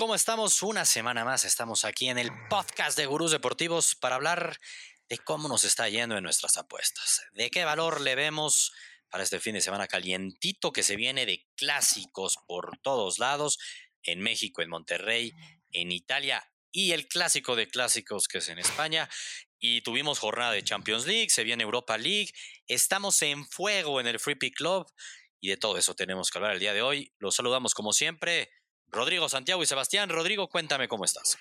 ¿Cómo estamos? Una semana más estamos aquí en el podcast de Gurús Deportivos para hablar de cómo nos está yendo en nuestras apuestas, de qué valor le vemos para este fin de semana calientito que se viene de clásicos por todos lados, en México, en Monterrey, en Italia y el clásico de clásicos que es en España. Y tuvimos jornada de Champions League, se viene Europa League, estamos en fuego en el Free Pick Club y de todo eso tenemos que hablar el día de hoy. Los saludamos como siempre. Rodrigo, Santiago y Sebastián. Rodrigo, cuéntame cómo estás.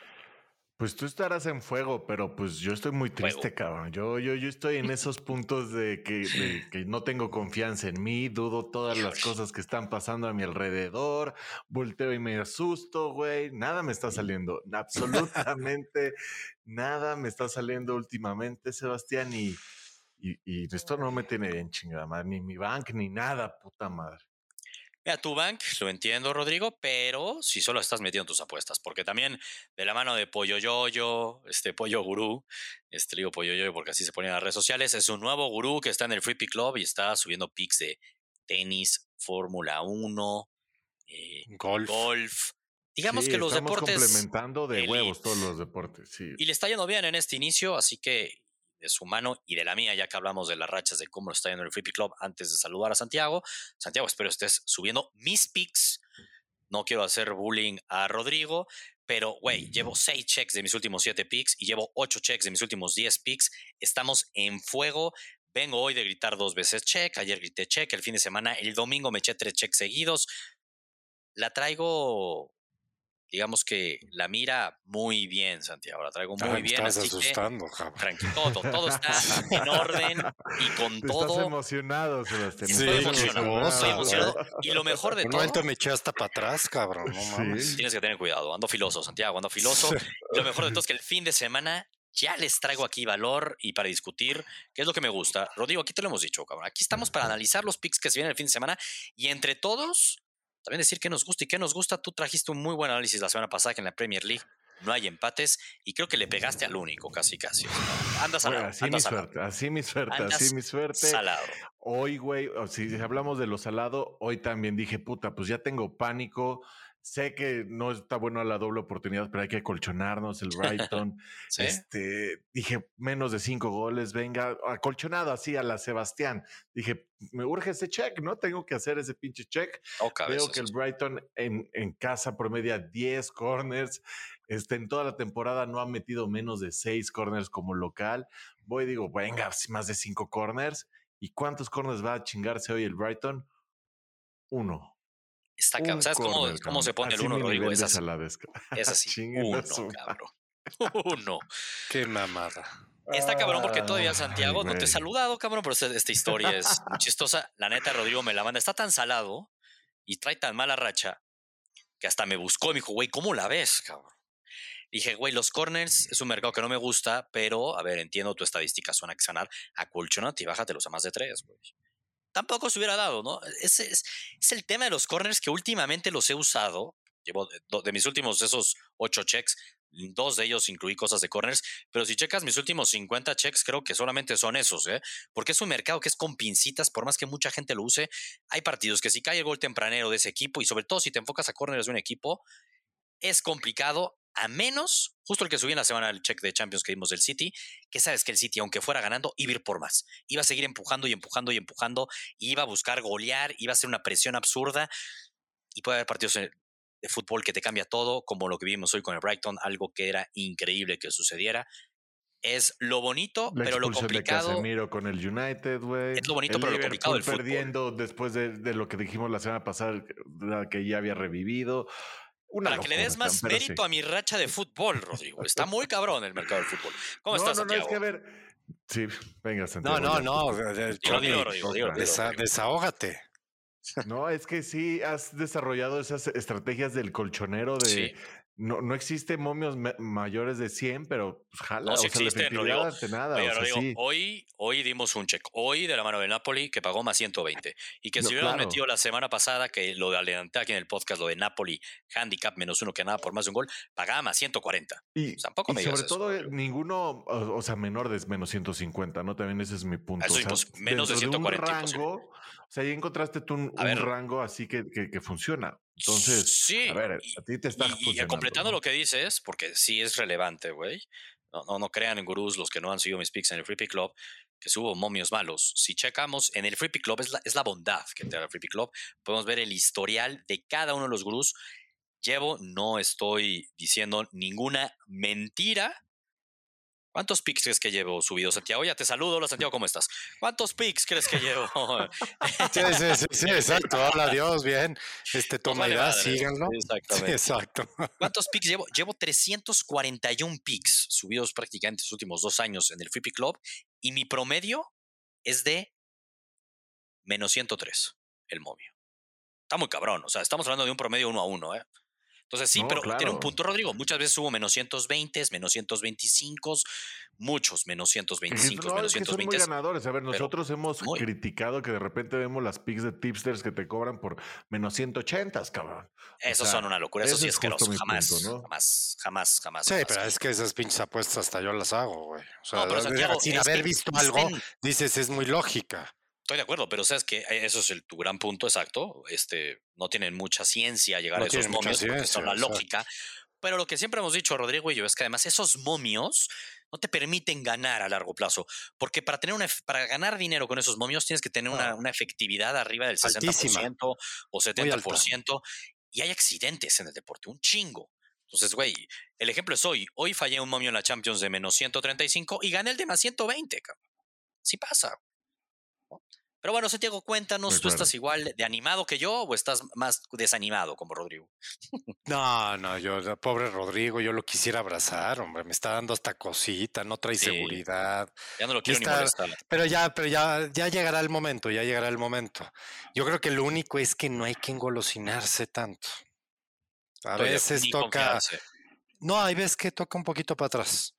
Pues tú estarás en fuego, pero pues yo estoy muy triste, cabrón. Yo, yo, yo estoy en esos puntos de que, de que, no tengo confianza en mí, dudo todas las cosas que están pasando a mi alrededor, volteo y me asusto, güey. Nada me está saliendo, absolutamente nada me está saliendo últimamente, Sebastián, y, y, y esto no me tiene bien chingada madre, ni mi bank, ni nada, puta madre. Mira, tu bank, lo entiendo, Rodrigo, pero si solo estás metiendo tus apuestas, porque también de la mano de Pollo Yoyo, este Pollo Gurú, este digo Pollo Yoyo porque así se pone en las redes sociales, es un nuevo gurú que está en el Free Pick Club y está subiendo pics de tenis, Fórmula 1, eh, golf. golf. Digamos sí, que los estamos deportes. complementando de huevos todos los deportes, sí. Y le está yendo bien en este inicio, así que de su mano y de la mía, ya que hablamos de las rachas de cómo está yendo el Free Club antes de saludar a Santiago. Santiago, espero estés subiendo mis picks. No quiero hacer bullying a Rodrigo, pero, güey, llevo seis checks de mis últimos siete picks y llevo ocho checks de mis últimos diez picks. Estamos en fuego. Vengo hoy de gritar dos veces check. Ayer grité check. El fin de semana, el domingo me eché tres checks seguidos. La traigo digamos que la mira muy bien, Santiago. La traigo muy Ay, bien. Estás así asustando, que, cabrón. Tranquilo, todo, todo está en orden y con Te todo. Estás emocionado, Sebastián. Estoy Sí, emocionado, qué estoy emocionado. Y lo mejor de Un todo, momento me eché hasta para atrás, cabrón. No mames. Sí. tienes que tener cuidado. Ando filoso, Santiago, ando filoso. Y lo mejor de todo es que el fin de semana ya les traigo aquí valor y para discutir qué es lo que me gusta. Rodrigo, aquí te lo hemos dicho, cabrón. Aquí estamos para analizar los picks que se vienen el fin de semana y entre todos también decir qué nos gusta y qué nos gusta. Tú trajiste un muy buen análisis la semana pasada que en la Premier League no hay empates y creo que le pegaste al único, casi, casi. Andas Bueno, salado. así andas mi salado. suerte, así mi suerte, Andas así mi suerte. salado. Hoy, güey, si hablamos de lo salado, hoy también dije, puta, pues ya tengo pánico. Sé que no está bueno la doble oportunidad, pero hay que colchonarnos el Brighton. ¿Sí? Este, dije, menos de cinco goles, venga, acolchonado así a la Sebastián. Dije, me urge ese check, ¿no? Tengo que hacer ese pinche check. Oh, Veo que el Brighton en, en casa promedia 10 corners. Este, en toda la temporada no ha metido menos de 6 corners como local. Voy y digo, venga, más de 5 corners. ¿Y cuántos corners va a chingarse hoy el Brighton? Uno. Está cabrón. ¿Sabes cómo, corner, cómo se pone el uno, Rodrigo? Es de así. Es así. Uno, cabrón. Uno. Qué mamada. Está cabrón porque todavía Ay, Santiago no te he saludado, cabrón, pero esta, esta historia es muy chistosa. La neta, Rodrigo me la manda. Está tan salado y trae tan mala racha que hasta me buscó y me dijo, güey, ¿cómo la ves, cabrón? Dije, güey, los corners es un mercado que no me gusta, pero, a ver, entiendo tu estadística, suena que sanar. Acolchonate y bájatelos a más de tres, güey. Tampoco se hubiera dado, ¿no? Ese es, el tema de los corners que últimamente los he usado. Llevo de, de mis últimos esos ocho checks, dos de ellos incluí cosas de corners, pero si checas mis últimos 50 checks, creo que solamente son esos, ¿eh? Porque es un mercado que es con pincitas, por más que mucha gente lo use, hay partidos que si cae el gol tempranero de ese equipo, y sobre todo si te enfocas a corners de un equipo, es complicado, a menos, justo el que subí en la semana el check de Champions que vimos del City, que sabes que el City, aunque fuera ganando, iba a ir por más. Iba a seguir empujando y empujando y empujando, iba a buscar golear, iba a ser una presión absurda, y puede haber partidos en- de fútbol que te cambia todo, como lo que vimos hoy con el Brighton, algo que era increíble que sucediera. Es lo bonito, La pero lo expulsión de complicado. Casemiro con el United, güey. Es lo bonito, El pero lo complicado del fútbol. perdiendo después de, de lo que dijimos la semana pasada, que ya había revivido. Una Para que le des más sí. mérito a mi racha de fútbol, Rodrigo. Está muy cabrón el mercado del fútbol. ¿Cómo no, estás, no, no, Santiago? es que a ver. Sí, venga, No, Santiago. no, no. Rodrigo, desa- Rodrigo. desahógate. No, es que sí has desarrollado esas estrategias del colchonero de, Sí. No, no existe momios mayores de 100, pero pues jala. No, si o sea, existen, la Rodrigo. efectividad ante nada. Oye, o sea, Rodrigo, sí. hoy, hoy dimos un check. Hoy de la mano de Napoli que pagó más 120. Y que No, si hubiéramos claro. metido la semana pasada, que lo de adelanté aquí en el podcast, lo de Napoli, handicap menos uno que nada por más de un gol, pagaba más 140. Y, Tampoco y me sobre todo, eh, ninguno, o, sea, menor de menos 150, ¿no? También ese es mi punto. Eso o sea, menos de dentro un 140 imposible. rango, o sea, ya encontraste tú un, A un ver. rango así que, que, que funciona. Entonces, sí, a ver, y- a ti te está Y, y completando ¿no? lo que dices, porque sí es relevante, güey. No, no, no crean en gurús los que no han seguido mis picks en el Free Pick Club, que subo momios malos. Si checamos en el Free Pick Club, es la, es la bondad que te da el Free Pick Club. Podemos ver el historial de cada uno de los gurús. Llevo, no estoy diciendo ninguna mentira. ¿Cuántos picks crees que llevo subido, Santiago? Ya te saludo, hola Santiago, ¿cómo estás? ¿Cuántos picks crees que llevo? Sí, sí, sí, sí, exacto. Hola, Dios, bien. Este, toma edad, madre. síganlo. Sí, Exactamente. exacto. ¿Cuántos picks llevo? Llevo 341 picks subidos prácticamente los últimos dos años en el Free Pick Club y mi promedio es de menos 103, el momio. Está muy cabrón, o sea, estamos hablando de un promedio uno a uno, ¿eh? Entonces sí, No, pero tiene un punto, Rodrigo. Muchas veces hubo menos 120, menos 125, muchos menos Es que 125, no, menos es que son muy 120. ganadores. A ver, pero nosotros hemos muy. criticado que de repente vemos las picks de tipsters que te cobran por menos 180, cabrón. Esos sea, son una locura, eso sí es asqueroso. mi Jamás, punto, ¿no? jamás, jamás, jamás. Sí, jamás. pero es que esas pinches apuestas hasta yo las hago, güey. O sea, No, pero de- Santiago, sin haber que visto algo, dices, es muy lógica. Estoy de acuerdo, pero sabes que eh, eso es el, tu gran punto, exacto. Este, no tienen mucha ciencia llegar No a esos momios porque son la exacto. lógica. Pero lo que siempre hemos dicho, Rodrigo y yo, es que además esos momios no te permiten ganar a largo plazo. Porque para, tener una, para ganar dinero con esos momios tienes que tener una, Ah. una efectividad arriba del 60% Altísima. o 70%. Y hay accidentes en el deporte, un chingo. Entonces, güey, el ejemplo es hoy. Hoy fallé un momio en la Champions de menos 135 y gané el de más 120, cabrón. Sí pasa. ¿no? Pero bueno, Santiago, cuéntanos, ¿tú estás igual de animado que yo o estás más desanimado como Rodrigo? No, no, yo, pobre Rodrigo, yo lo quisiera abrazar, hombre, me está dando hasta cosita, no trae Sí. seguridad. Ya no lo quiero ni molestar. Pero ya, pero ya, ya llegará el momento, ya llegará el momento. Yo creo que lo único es que no hay que engolosinarse tanto. A Estoy veces toca, confiarse. no, hay veces que toca un poquito para atrás.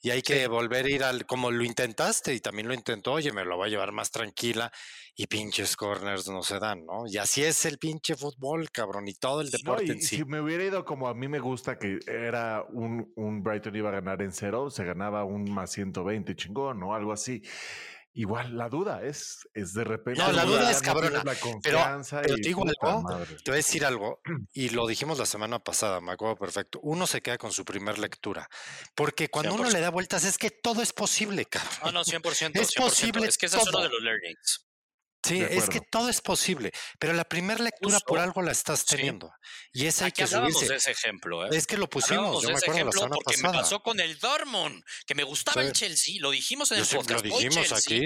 Y hay que volver a ir al, como lo intentaste y también lo intentó, oye, me lo voy a llevar más tranquila y pinches corners no se dan, ¿no? Y así es el pinche fútbol, cabrón, y todo el No, deporte y en sí. si me hubiera ido como a mí me gusta, que era un, un Brighton iba a ganar en cero, se ganaba un más 120 chingón o algo así. Igual la duda es, es de repente. No, la duda es cabrona, La pero- pero y te digo algo, madre. Te voy a decir algo, y lo dijimos la semana pasada, me acuerdo perfecto. Uno se queda con su primer lectura, porque cuando uno 100%. le da vueltas es que todo es posible, cabrón. No, no, 100%. Es 100%. posible Es que ese es uno todo. de los learnings. Sí, es que todo es posible, pero la primera lectura por algo la estás Sí. teniendo. Y esa hay Aquí que subirse. de ese ejemplo, ¿eh? Es que lo pusimos, yo me acuerdo la semana porque pasada. me pasó con el Dortmund, que me gustaba el. Chelsea, lo dijimos en Yo el podcast. lo dijimos aquí.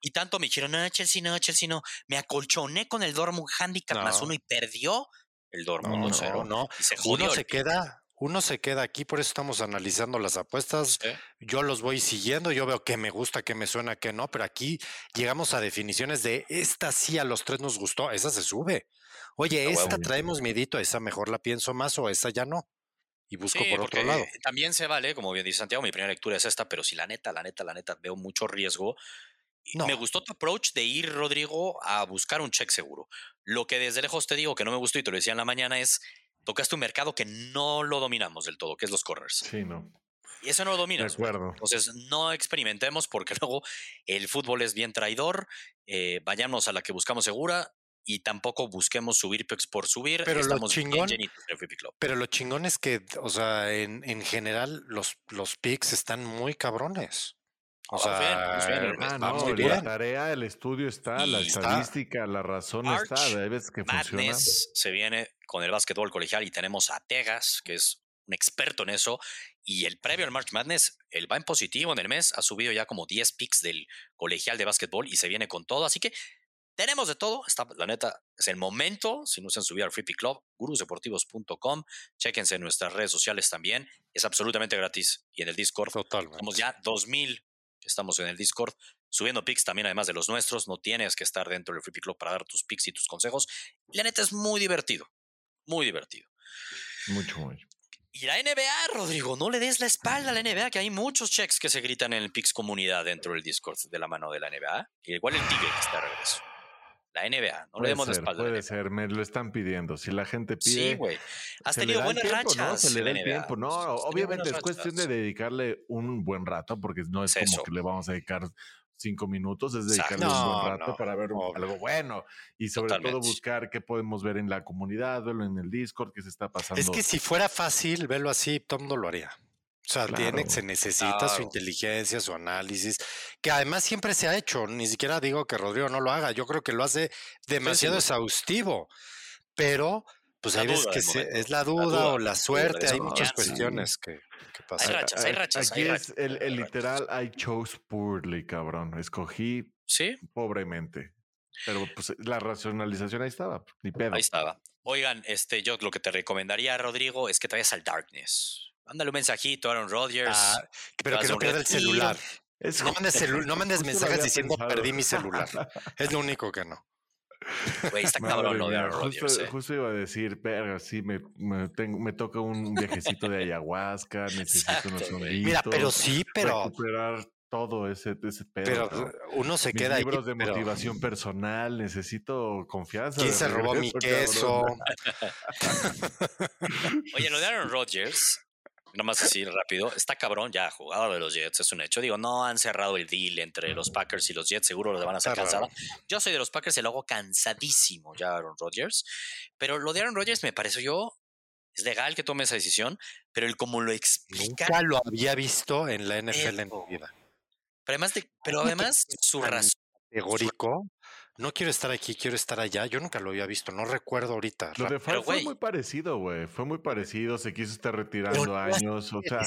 Y tanto me dijeron, no, Chelsea no, Chelsea no. Me acolchoné con el Dortmund handicap más No. uno y perdió el Dortmund No, 2-0. no, no. Y se Uno se queda, uno se queda aquí, por eso estamos analizando las apuestas. Yo los voy siguiendo, yo veo que me gusta, que me suena, que no, pero aquí llegamos a definiciones de esta sí a los tres nos gustó, esa se sube. Oye, esta traemos miedito, esa mejor la pienso más o esa ya no. Y busco Sí, por otro lado. También se vale, como bien dice Santiago, mi primera lectura es esta, pero si la neta, la neta, la neta, veo mucho riesgo. No. Me gustó tu approach de ir, Rodrigo, a buscar un check seguro. Lo que desde lejos te digo que no me gustó y te lo decía en la mañana es, tocaste un mercado que no lo dominamos del todo, que es los corners. Sí, no. Y eso no lo De dominas. güey. acuerdo. Entonces, no experimentemos porque luego el fútbol es bien traidor. eh, vayamos a la que buscamos segura y tampoco busquemos subir por subir. Pero lo Estamos bien chingón- llenitos en el Free Pick Club. Pero lo chingón es que, o sea, en, en general los, los picks están muy cabrones. O bien, sea, pues bien, Ah, no, la tarea, el estudio está, la está- estadística, la razón está. Hay veces que funciona. Madness se viene con el básquetbol colegial y tenemos a Tegas, que es un experto en eso. Y el previo al March Madness, él va en positivo en el mes, ha subido ya como 10 picks del colegial de básquetbol y se viene con todo. Así que tenemos de todo. Está, la neta, es el momento. Si no se han subido al Free Pick Club, gurusdeportivos.com. Chéquense en nuestras redes sociales también. Es absolutamente gratis. Y en el Discord, Totalmente. somos ya 2000 que estamos en el Discord subiendo picks también, además de los nuestros. No tienes que estar dentro del Free Pick Club para dar tus picks y tus consejos. La neta es muy divertido. Muy divertido. Mucho, mucho. Y la NBA, Rodrigo, no le des la espalda a la NBA, que hay muchos checks que se gritan en el Pix Comunidad dentro del Discord de la mano de la NBA. Y igual el Tigre que está de regreso. La NBA, no le demos la espalda. Puede ser, me lo están pidiendo. Si la gente pide. Sí, güey. Has tenido buenas rachas. ¿no? Se le da el tiempo. No, obviamente es cuestión de dedicarle un buen rato, porque no es, como que le vamos a dedicar cinco minutos, es dedicarle un buen rato para ver algo bueno y sobre todo buscar qué podemos ver en la comunidad, verlo en el Discord, qué se está pasando. Es que si fuera fácil verlo así, todo el mundo lo haría. O sea, tiene, se necesita su inteligencia, su análisis, que además siempre se ha hecho. Ni siquiera digo que Rodrigo no lo haga. Yo creo que lo hace demasiado exhaustivo. Pero, pues hay veces que es la duda, o la suerte. hay muchas cuestiones que, hay rachas, hay rachas. Aquí es el, literal, I chose poorly, cabrón. Escogí ¿Sí? pobremente. Pero pues la racionalización ahí estaba, ni pedo. Ahí estaba. Oigan, este, yo lo que te recomendaría, Rodrigo, es que te vayas al Darkness. Mándale un mensajito a Aaron Rodgers. Ah, pero que no pierda el celular. no mandes, no mandes mensajes diciendo perdí mi celular. Es lo único que no. Güey, está cabrón lo de justo, eh. justo, iba a decir, pero sí, me, me, tengo, me toca un viajecito de ayahuasca, necesito unos honguitos. Mira, pero sí, pero. Recuperar todo ese, ese pedo. Pero uno se queda ahí. Libros de motivación personal, necesito confianza. ¿Quién se robó mi queso? Oye, lo de Aaron Rodgers, nada más así rápido, está cabrón ya, jugador de los Jets, es un hecho. Digo, no han cerrado el deal entre los Packers y los Jets, seguro lo van a hacer cansado. Yo soy de los Packers y lo hago cansadísimo ya Aaron Rodgers, pero lo de Aaron Rodgers me parece yo, es legal que tome esa decisión, pero el como lo explica... Nunca lo había visto en la NFL en mi vida. Pero además, de, pero además su razón... Categórico no quiero estar aquí, quiero estar allá. Yo nunca lo había visto, no recuerdo ahorita. Lo de Favre fue muy parecido, güey. Fue muy parecido, se quiso estar retirando años, o sea.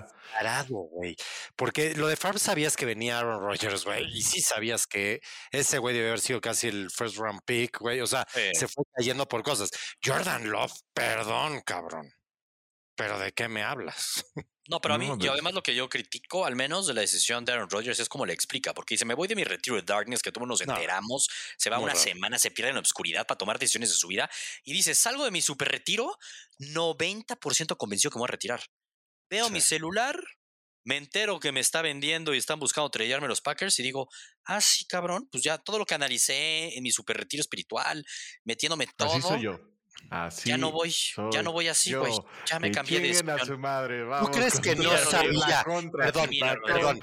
güey. Porque lo de Favre sabías que venía Aaron Rodgers, güey. Y sí sabías que ese güey debe haber sido casi el first round pick, güey. O sea, se fue cayendo por cosas. Jordan Love, perdón, cabrón. Pero ¿de qué me hablas? No, pero a mí, yo además lo que yo critico, al menos de la decisión de Aaron Rodgers, es como le explica, porque dice, me voy de mi retiro de Darkness, que todos nos enteramos, se va una semana, se pierde en la oscuridad para tomar decisiones de su vida, y dice, salgo de mi super retiro, 90% convenció que me voy a retirar. Veo mi celular, me entero que me está vendiendo y están buscando trellarme los Packers y digo, ah, sí, cabrón, pues ya todo lo que analicé en mi super retiro espiritual, metiéndome todo. Así soy yo ya no voy, ya no voy así, güey. Ya me cambié de a su madre, vamos, ¿Tú crees que no sabía? perdón, perdón,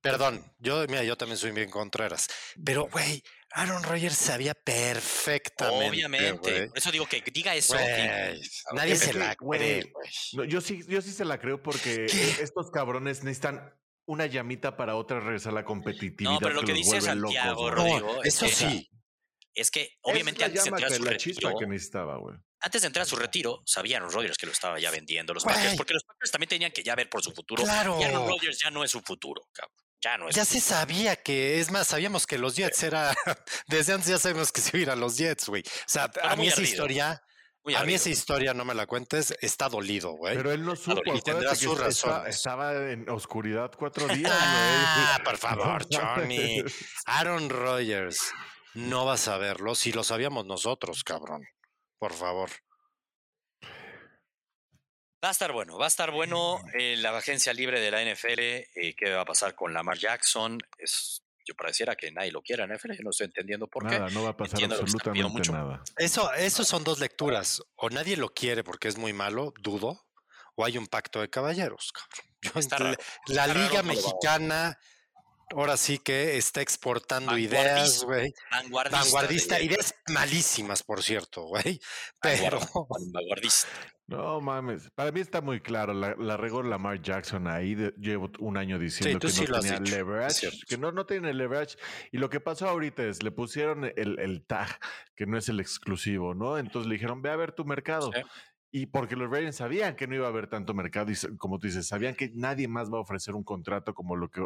perdón. Yo, mira, yo también soy bien Contreras. Pero, güey, Aaron Rodgers sabía perfectamente. Obviamente. Por eso digo que diga eso. nadie se la cree, güey. yo sí, yo sí se la creo porque estos cabrones necesitan una llamita para otra regresar a la competitividad. No, pero lo que, dice Santiago, Rodrigo. eso sí es que obviamente antes de entrar a su retiro, que necesitaba, antes de entrar a su retiro, sabían los Rodgers que lo estaba ya vendiendo los Packers, porque los Packers también tenían que ya ver por su futuro. Claro. Y Aaron Rodgers ya no es su futuro, cabrón. Ya no es. Ya se sabía que, es más, sabíamos que los Jets era, desde antes ya sabemos que se iban a los Jets, güey. O sea, a mí esa historia, a mí esa historia no me la cuentes, está dolido, güey. Pero él no supo, y tendrá su razón. Estaba en oscuridad cuatro días, Ah, por favor, Johnny. Aaron Rodgers no vas a verlo si lo sabíamos nosotros, cabrón. Por favor. Va a estar bueno, va a estar bueno eh, la agencia libre de la NFL. Eh, ¿Qué va a pasar con Lamar Jackson? Es, yo pareciera que nadie lo quiera en la NFL, yo no estoy entendiendo por qué. Nada, no va a pasar absolutamente nada. Eso, eso son dos lecturas. O nadie lo quiere porque es muy malo, dudo, o hay un pacto de caballeros, cabrón. la, Liga Mexicana ahora sí que está exportando ideas, güey. Vanguardista. Vanguardista ideas malísimas, por cierto, güey. Pero. Vanguardista. No mames, para mí está muy claro, la, la regó Lamar Jackson ahí, llevo un año diciendo que no tenía leverage, que no, no tiene leverage, y lo que pasó ahorita es, le pusieron el, el tag, que no es el exclusivo, ¿no? Entonces le dijeron, ve a ver tu mercado, y porque los Ravens sabían que no iba a haber tanto mercado y como tú dices, sabían que nadie más va a ofrecer un contrato como lo que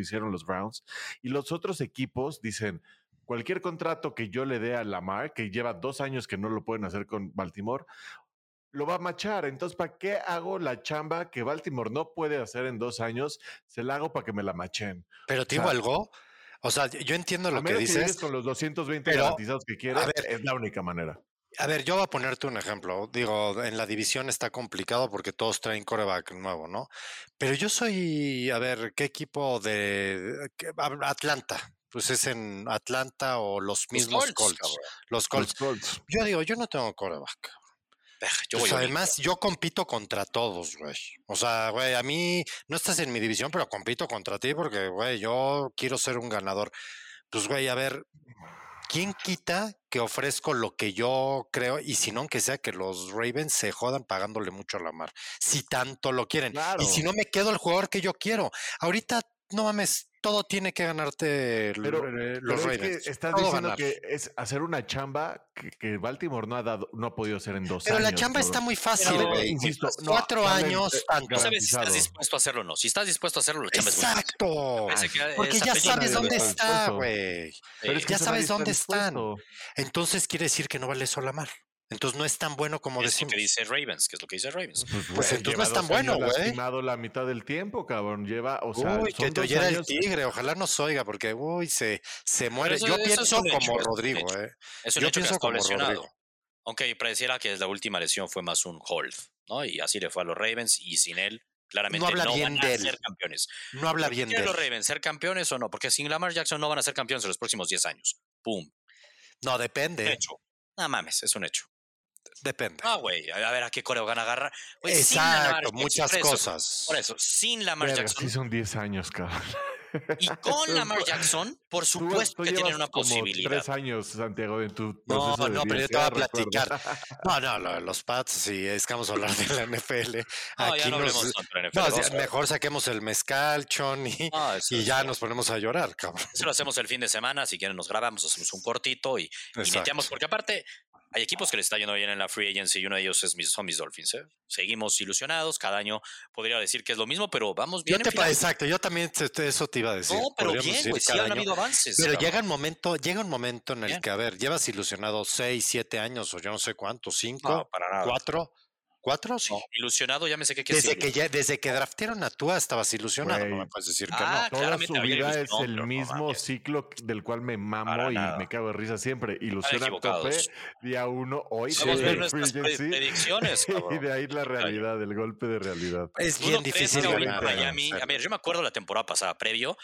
hicieron los Browns. Y los otros equipos dicen, cualquier contrato que yo le dé a Lamar, que lleva dos años que no lo pueden hacer con Baltimore, lo va a machar. Entonces, ¿para qué hago la chamba que Baltimore no puede hacer en dos años? Se la hago para que me la machen. Pero te digo algo. O sea, yo entiendo lo que dices. con los 220 garantizados que quieras, es la única manera. A ver, yo voy a ponerte un ejemplo. Digo, en la división está complicado porque todos traen coreback nuevo, ¿no? Pero yo soy, a ver, ¿qué equipo de Atlanta? Pues es en Atlanta o los mismos Colts. Los Colts. Los Colts. Yo digo, yo no tengo coreback. Yo Pues además, yo compito contra todos, güey. O sea, güey, a mí no estás en mi división, pero compito contra ti porque, güey, yo quiero ser un ganador. Pues, güey, a ver, ¿quién quita que ofrezco lo que yo creo? Y si no, aunque sea que los Ravens se jodan pagándole mucho a la mar. Si tanto lo quieren. Claro. Y si no, me quedo el jugador que yo quiero. Ahorita, no mames, todo tiene que ganarte Pero, eh, los pero es que estás Todo diciendo ganar. que es hacer una chamba que, que Baltimore no ha dado, no ha podido hacer en dos Pero años. la chamba está muy fácil, Pero, insisto, no, Cuatro años, eh, tanto. No sabes si estás dispuesto a hacerlo o no. Si estás dispuesto a hacerlo, la chamba es muy fácil. Exacto. Porque ya sabes dónde está está, dispuesto. güey. Pero es que ya sabes dónde están. Entonces quiere decir que no vale Solamar. Entonces no es tan bueno como Es lo que dice Ravens, que es lo que dice Ravens. Pues, Pues entonces no es tan bueno, güey. lastimado la mitad del tiempo, cabrón. Lleva, o sea, uy, que te oyera el años- tigre, ojalá nos oiga, porque uy, se, se muere. eso- Yo eso pienso hecho, como Rodrigo, eh. Es un Yo hecho que pienso como lesionado. Rodrigo. Aunque pareciera que la última lesión fue más un hold, ¿no? Y así le fue a los Ravens y sin él, claramente no, habla bien van de a él. ser campeones. No habla bien de ¿quieren él. los Ravens ser campeones o no? Porque sin Lamar Jackson no van a ser campeones en los próximos 10 años. ¡Pum! No, Un depende. hecho. No mames, es un hecho. Depende. Ah, güey, a ver a qué coreo van a agarrar. Exacto, muchas cosas. Por eso, sin Lamar Verga, Jackson sí son 10 años, cabrón. y con Lamar Jackson, por supuesto tú que tienen una como posibilidad. Tres años, Santiago, en tu No, no, pero yo te voy a 10, ya recuerdo. platicar. No, no, lo- los Pats, si es que vamos a hablar de la NFL. No, ya aquí no nos- NFL, No, mejor saquemos el mezcal, Chon, y, No, eso y ya nos ponemos a llorar, cabrón. Eso lo hacemos el fin de semana. Si quieren, nos grabamos, hacemos un cortito y, y. Porque aparte, hay equipos que les está yendo bien en la free agency y uno de ellos es mis, son mis Dolphins. ¿eh? Seguimos ilusionados. Cada año podría decir que es lo mismo, pero vamos bien. Yo te, exacto, yo también te- eso te iba a decir. no, pero podríamos bien, güey. Sí han habido avances. Pero llega un momento, llega un momento en el Bien. que, a ver, llevas ilusionado seis, siete años o yo no sé cuánto, cinco, No, para nada. cuatro, cuatro, sí. No, ilusionado, ya me sé qué quiere Desde decir. que ya, desde que draftearon a Tua estabas ilusionado, no me puedes decir que Ah, Toda su vida es el no mismo ciclo del cual me mamo Para y nada. me cago de risa siempre. Ilusión a tope, día uno, hoy de ver nuestras predicciones. y de ahí la realidad, el golpe de realidad. no. Es ¿Tú bien no difícil ganar. Miami, a ver, yo me acuerdo la temporada pasada, previo,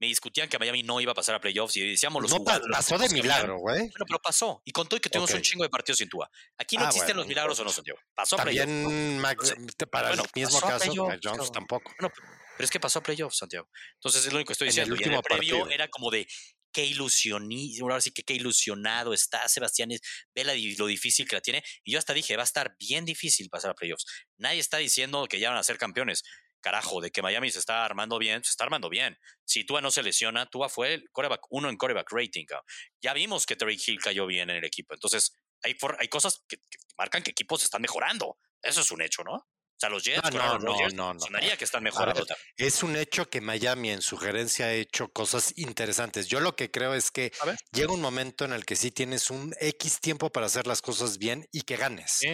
me discutían que Miami no iba a pasar a playoffs y decíamos los No jugadores, pasó de milagro, güey. Bueno, pero pasó. Y con todo y que tuvimos un chingo de partidos sin Tua. Aquí no Ah, existen bueno, los milagros o no, Santiago. Pasó a playoffs. También Max, para Bueno, el mismo caso, Mac Jones tampoco. Bueno, pero es que pasó a playoffs, Santiago. Entonces es lo único que estoy En el diciendo. y en el último previo partido. era como de qué ilusionismo, ahora sí que qué ilusionado está Sebastián, ve la lo difícil que la tiene. Y yo hasta dije, va a estar bien difícil pasar a playoffs. Nadie está diciendo que ya van a ser campeones. Carajo, de que Miami se está armando bien, se está armando bien. Si Tua no se lesiona, Tua fue el coreback uno en coreback rating. cabrón. Ya vimos que Terry Hill cayó bien en el equipo. Entonces, hay, for- hay cosas que, que marcan que equipos están mejorando. Eso es un hecho, ¿no? O sea, los Jets, no, los no, Jets, no, no. sonaría que están mejorando. Es un hecho que Miami en su gerencia ha hecho cosas interesantes. Yo lo que creo es que llega un momento en el que sí tienes un X tiempo para hacer las cosas bien y que ganes. Sí,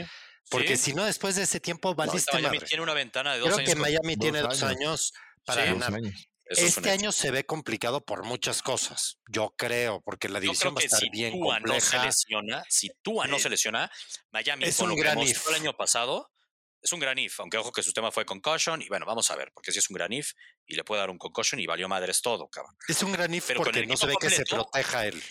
Porque sí. si no, después de ese tiempo No, valiste Miami madre. tiene una ventana de dos Creo años. que con- Miami tiene dos años. años para Sí. Ganar. años. Este año se ve complicado por muchas cosas. Yo creo, porque la división creo va a que estar si bien Tua no se compleja. lesiona, si Tua no se lesiona, Miami es con un lo que gran el if. año pasado es un gran if, aunque ojo que su tema fue concussion y bueno, vamos a ver, porque si es un gran if y le puede dar un concussion y valió madres todo, cabrón. Es un gran if Pero porque el no se ve que se proteja él.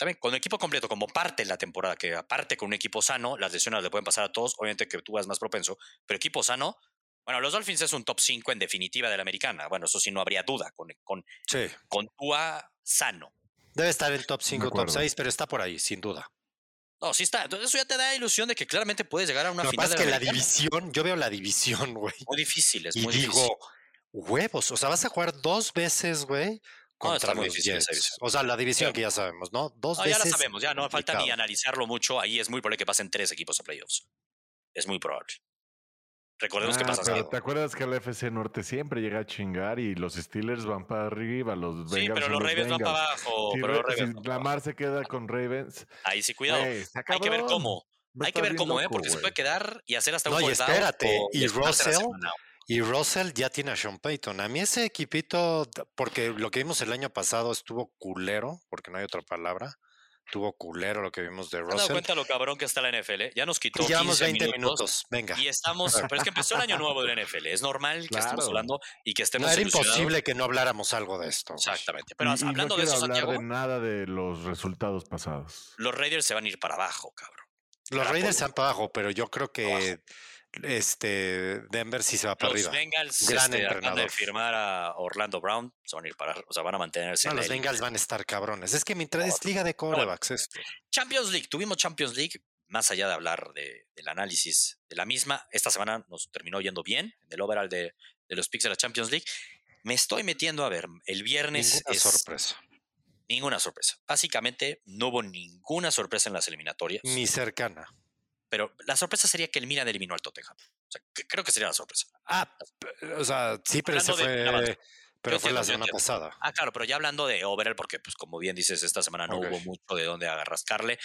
También con el equipo completo como parte de la temporada, que aparte con un equipo sano, las lesiones le pueden pasar a todos, obviamente que tú es más propenso, pero equipo sano, bueno, los Dolphins es un top 5 en definitiva de la americana, bueno, eso sí no habría duda, con, con, Sí. con Tua sano. Debe estar en top 5, top acuerdo. 6, pero está por ahí, sin duda. No, sí está. Entonces eso ya te da ilusión de que claramente puedes llegar a una Lo final de es que la americana. división, yo veo la división, güey. Muy difícil, es Y muy digo, difícil. huevos, o sea, vas a jugar dos veces, güey, contra está muy los difícil esa Jets. división. O sea, la división Sí. que ya sabemos, ¿no? Dos No, ya veces. la sabemos, ya no falta ni analizarlo mucho. Ahí es muy probable que pasen tres equipos a playoffs. Es muy probable. Recordemos que Ah, pasa pero. ¿te acuerdas que el FC Norte siempre llega a chingar y los Steelers van para arriba, los Sí, Bengals pero son los Ravens van para abajo. Si, pero los si Ravens van para abajo. Lamar se queda con Ravens, Ahí sí, cuidado. Hay que ver cómo. Hay que ver cómo, ¿eh? loco, Porque se puede quedar y hacer hasta un No, y espérate, o y la Russell. Y Russell ya tiene a Sean Payton. A mí ese equipito, porque lo que vimos el año pasado estuvo culero, porque no hay otra palabra. Tuvo culero lo que vimos de ¿Te has dado Russell. cuenta lo cabrón que está la NFL? Ya nos quitó Llevamos 15 20 minutos. minutos. Venga. Y estamos, pero es que empezó el año nuevo de la NFL. Es normal que estemos hablando y que No estemos era ilusionados. imposible que no habláramos algo de esto. Exactamente. Pero Y- y hablando no de quiero eso, hablar Santiago, de nada de los resultados pasados. los Raiders se van a ir para abajo, cabrón. Los Para Raiders abajo. están para abajo, pero yo creo que este Denver sí se va para Los arriba. Bengals Gran este, acaban de entrenador. firmar a Orlando Brown. Se van a ir para, o sea, van a mantenerse. No, en los élite. Bengals van a estar cabrones. Es que mientras es liga de corebacks esto. Champions League, tuvimos Champions League, más allá de hablar de- del análisis de la misma, esta semana nos terminó yendo bien en el overall de, de los picks de la Champions League. Me estoy metiendo a ver, el viernes Ninguna es sorpresa. ninguna sorpresa. Básicamente no hubo ninguna sorpresa en las eliminatorias, Ni cercana. Pero la sorpresa sería que el Milan eliminó al Tottenham. O sea, que- creo que sería la sorpresa. Ah, o sea, sí, pero ya fue. Pero Yo fue la entiendo, semana pasada. Ah, claro, pero ya hablando de overall, porque pues como bien dices, esta semana no hubo mucho de dónde agarrascarle.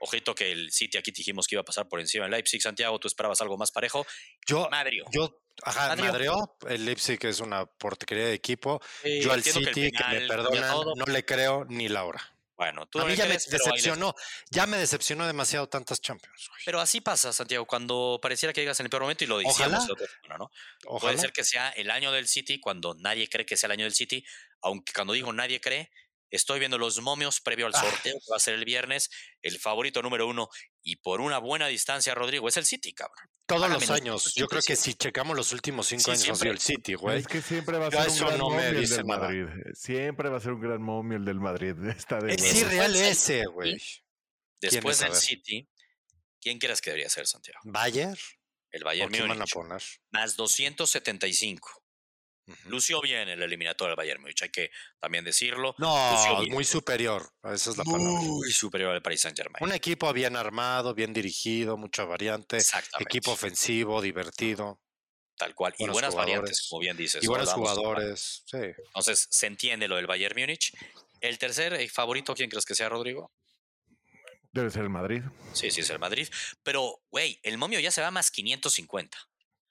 Ojito que el City aquí dijimos que iba a pasar por encima en Leipzig, Santiago, tú esperabas algo más parejo. Yo, Madrid. yo, ajá, Madrió. madreó. El Leipzig es una portería de equipo. yo al City, que, me perdonan, no le creo ni la hora. Bueno, tú A mí ya me decepcionó. Ya me decepcionó demasiado tantas Champions. güey. Pero así pasa, Santiago, cuando pareciera que llegas en el peor momento y lo decíamos Ojalá. la otra semana, ¿no? Ojalá. Puede ser que sea el año del City cuando nadie cree que sea el año del City, aunque cuando digo nadie cree, estoy viendo los momios previo al Ah. sorteo que va a ser el viernes. El favorito número uno y por una buena distancia, Rodrigo, es el City, cabrón. Todos los años. Yo creo que 187. si checamos los últimos cinco Sí, años ha sido siempre. el City, güey. Es que siempre va a Yo ser un eso gran no me momio el dice del nada. Madrid. Siempre va a ser un gran momio el del Madrid. Está de Es irreal ese, güey. Después del. City, ¿quién crees que debería ser, Santiago? Bayer. El ¿O Bayern quién van a Múnich, poner? más 275. Lució bien el eliminatorio del Bayern Múnich, hay que también decirlo. No, muy superior. Esa es la palabra. Muy superior al Paris Saint Germain. Un equipo bien armado, bien dirigido, mucha variante. Exactamente. Equipo ofensivo, divertido. Tal cual. Y buenas variantes, como bien dices. y ¿no? buenos jugadores. Sí. Entonces, se entiende lo del Bayern Múnich. El tercer eh, favorito, ¿quién crees que sea, Rodrigo? Debe ser el Madrid. Sí, sí, es el Madrid. Pero, güey, el momio ya se va a más 550.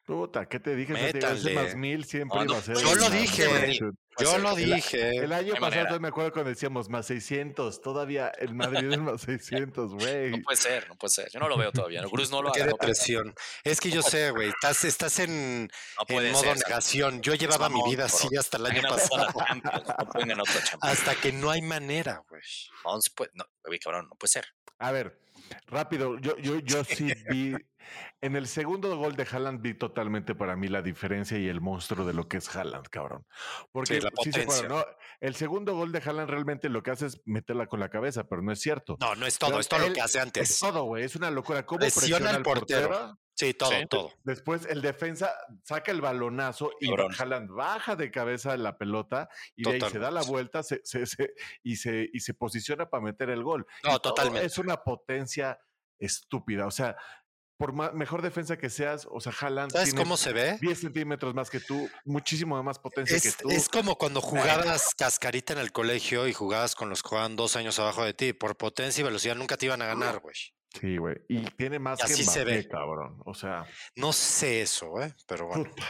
Puta, ¿qué te dije? Métanle. más mil siempre no iba a ser. Yo el lo dije. Yo lo el- dije. El año pasado manera. me acuerdo cuando decíamos más 600. Todavía el Madrid es más 600, güey. No puede ser, no puede ser. Yo no lo veo todavía. ¿no? Cruz no lo Qué depresión. Es que yo sé, güey. Estás, estás en, No puede en modo ser, negación. Yo llevaba mi vida así hasta el año pasado. Hasta que no hay manera, güey. No, no, güey, cabrón, no puede ser. A ver, rápido. Yo, yo, yo sí vi. En el segundo gol de Haaland vi totalmente para mí la diferencia y el monstruo de lo que es Haaland, cabrón. Porque Sí, la sí se. ¿no? El segundo gol de Haaland realmente lo que hace es meterla con la cabeza, pero no es cierto. No, no es todo. Pero Es todo lo que hace Es antes. todo, güey. Es una locura. ¿Cómo Presiona portero. portero? Sí, todo, Sí. todo. Después el defensa saca el balonazo y. Haaland baja de cabeza la pelota y de ahí se da la vuelta se, se- se- y, se, y se posiciona para meter el gol. No, Y totalmente. Es una potencia estúpida. O sea, por mejor defensa que seas, o sea, Haaland ¿Sabes tiene cómo se ve? 10 centímetros más que tú, muchísimo más potencia Es, que tú. es como cuando jugabas cascarita en el colegio y jugabas con los que jugaban dos años abajo de ti. Por potencia y velocidad nunca te iban a ganar, güey. Sí, güey. Y tiene más Y que así se Mbappé, ve. cabrón. O sea, No sé eso, ¿eh? Pero bueno, puta,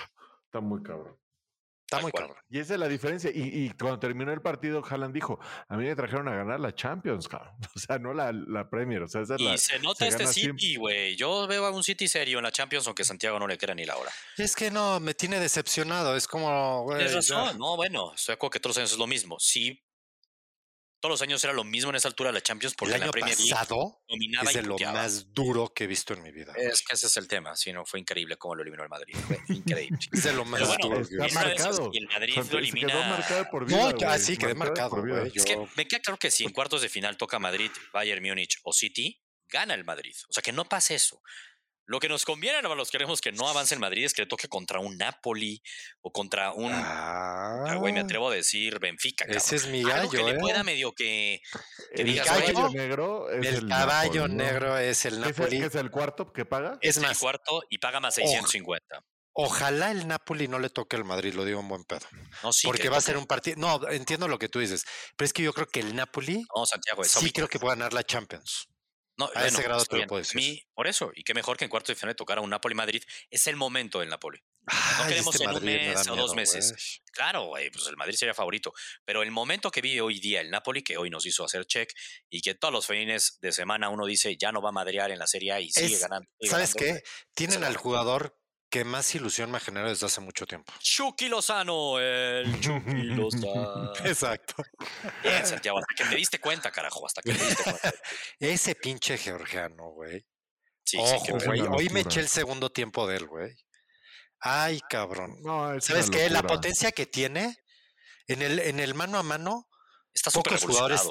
está muy cabrón. está muy cabrón. Y esa es la diferencia. Y, y cuando terminó el partido, Haaland dijo, a mí me trajeron a ganar la Champions, cabrón. O sea, no la, la Premier. O sea, esa es Y la... se nota se este. City, güey. Yo veo a un City serio en la Champions, aunque Santiago no le crea ni la hora. Es que no, me tiene decepcionado. Es como, güey, Tienes ya. razón. No, bueno, estoy de acuerdo que todos los años es lo mismo. Sí, todos los años era lo mismo en esa altura de la Champions porque el la año Premier League pasado dominaba es y de lo más duro que he visto en mi vida. Es que ese es el tema. Sí, no, fue increíble cómo lo eliminó el Madrid. Fue increíble. Es de lo más bueno, duro Está marcado. y el Madrid lo se elimina. quedó marcado por vida. No, ya güey, sí, quedé marcado, por vida. güey. Es que me queda claro que si en cuartos de final toca Madrid, Bayern Múnich o City, gana el Madrid. O sea, que no pase eso. Lo que nos conviene a los que queremos que no avance el Madrid es que le toque contra un Napoli o contra un, ah, güey, me Ah, atrevo a decir Benfica. cabrón. Ese es mi Algo que gallo, le ¿eh? pueda medio que... que El digas, caballo "Oye, negro es El el, caballo negro es el ¿Qué es el- Napoli. qué es el cuarto que paga? Es el más, cuarto y paga más 650. ojalá el Napoli no le toque al Madrid, lo digo en buen pedo. No, sí. porque que va a ser un partido. No, entiendo lo que tú dices, pero es que yo creo que el Napoli No, Santiago, es sí obvio. creo que puede ganar la Champions. No, a ese grado está te lo puedo decir. mí, por eso, y qué mejor que en cuartos de final tocar a un Napoli-Madrid, es el momento del Napoli. No queremos este en un me mes o dos miedo, meses. Claro, pues el Madrid sería favorito. Pero el momento que vi hoy día el Napoli, que hoy nos hizo hacer check, y que todos los fines de semana uno dice ya no va a madrear en la Serie A y sigue Es- ganando. sigue ¿Sabes ganando. qué? Tienen al jugador que más ilusión me genera desde hace mucho tiempo. Chucky Lozano, el Chucky Lozano. Exacto. Bien, Santiago, hasta que te diste cuenta, carajo, hasta que te diste cuenta. Ese pinche georgiano, güey. Sí, sí, Ojo, pedo. güey. Hoy me eché el segundo tiempo de él, güey. Ay, cabrón. No, ¿Sabes qué? La potencia que tiene en el, en el mano a mano, Está súper pocos jugadores-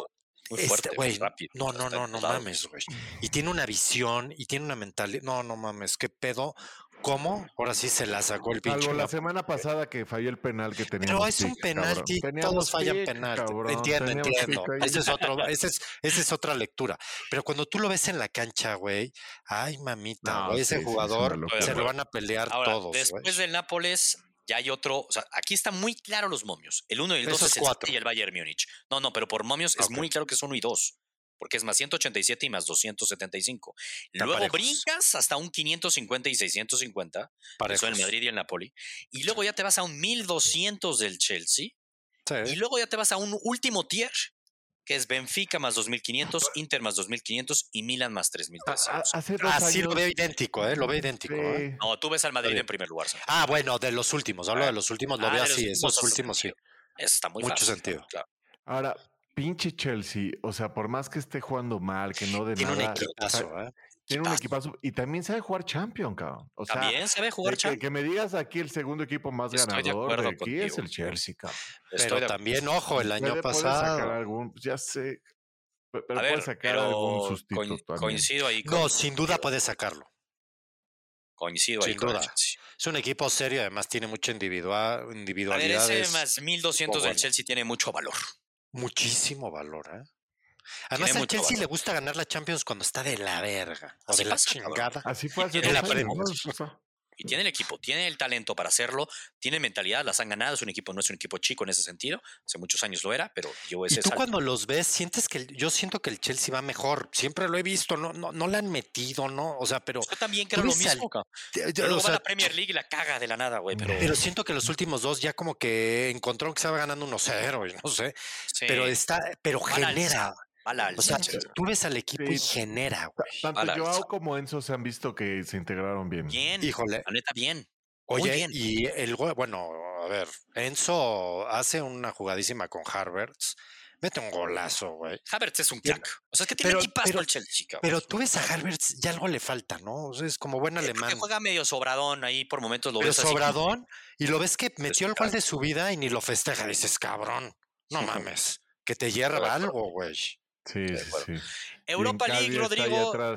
Muy este, fuerte, güey. muy rápido. No, no, no, no mames, güey. Y tiene una visión y tiene una mentalidad. No, no mames, qué pedo. ¿Cómo? Ahora sí se la sacó el pinche. Salvo la semana pasada que falló el penal que teníamos. Pero es un pick, penalti, todos fallan pick, penalti. cabrón, Entiendo, entiendo. Ese es otro, ese es, esa es otra lectura. Pero cuando tú lo ves en la cancha, güey, ay mamita, No, güey, sí, ese sí, es una jugador se lo van a pelear Ahora, todos, después güey. del Nápoles, ya hay otro. O sea, aquí están muy claros los momios. El 1 y el 2 Esos es el cuatro. Y el Bayern Múnich. No, no, pero por momios es muy claro que es 1 y 2. Porque es más 187 y más 275. Están Luego parejos. brincas hasta un 550 y 650. que son Parejos. el Madrid y el Napoli. Y luego ya te vas a un 1200 del Chelsea. Sí. Y luego ya te vas a un último tier, que es Benfica más 2500, Inter más 2500 y Milan más A- 3300. Hace dos Así años. lo veo idéntico, ¿eh? Lo veo idéntico, ¿eh? sí. No, tú ves al Madrid bien. en primer lugar. Santi. Ah, bueno, de los últimos. Hablo Ah, de los últimos, lo ah, veo de los así. últimos Esos últimos sí. Eso está muy Mucho fácil, sentido. claro. Ahora, pinche Chelsea, o sea, por más que esté jugando mal, que no de Tiene un nada, ¿eh? tiene un equipazo. equipazo y también sabe jugar Champion, cabrón. O sea, También sabe jugar de que, Champions. que me digas aquí el segundo equipo más Estoy de ganador acuerdo de aquí es el Chelsea, cabrón. Estoy Pero también, ojo, el año puede sacar pasado. algún, pues ya sé, pe- pero A puede ver, sacar pero algún coin- también. coincido ahí con, No, sin duda puede sacarlo. coincido ahí sin con el duda. Chelsea. Es un equipo serio, además tiene mucha individua- A ver, individualidad. ese es más 1200 del. Chelsea tiene mucho valor. Muchísimo valor, ¿eh? Además, al Chelsea valor. le gusta ganar la Champions cuando está de la verga. O Así de la chingada. Así fue hace dos la Y tiene el equipo, tiene el talento para hacerlo, tiene mentalidad, las han ganado. Es un equipo, no es un equipo chico en ese sentido. Hace muchos años lo era, pero yo Y ese tú salto. cuando los ves, sientes que el- yo siento que el Chelsea va mejor. Siempre lo he visto, no, no, no la han metido, ¿no? O sea, pero, Yo también tú creo lo mismo, te- o va la Premier League y la caga de la nada, güey. Pero, pero siento que los últimos dos ya como que encontraron que estaba ganando 1-0 y no sé. sí, Pero está, pero genera. O sea, tú ves al equipo y genera, güey. tanto Joao como Enzo se han visto que se integraron bien. bien, Híjole. la neta, bien. Muy Oye, bien. y el bueno, a ver, Enzo hace una jugadísima con Harvards, mete un golazo, güey. Havertz es un crack. O sea, es que tiene pero- equipazo pero- el Chelsea, cabrón. Pero tú ves a Harvards, ya algo le falta, ¿no? O sea, es como buen Eh, alemán. juega medio sobradón ahí por momentos lo Pero ves así como- sobradón, y lo ves que metió el gol de su vida y ni lo festeja. Dices, cabrón, no mames, que te hierva algo, güey. Sí, sí, sí. Europa League, Rodrigo.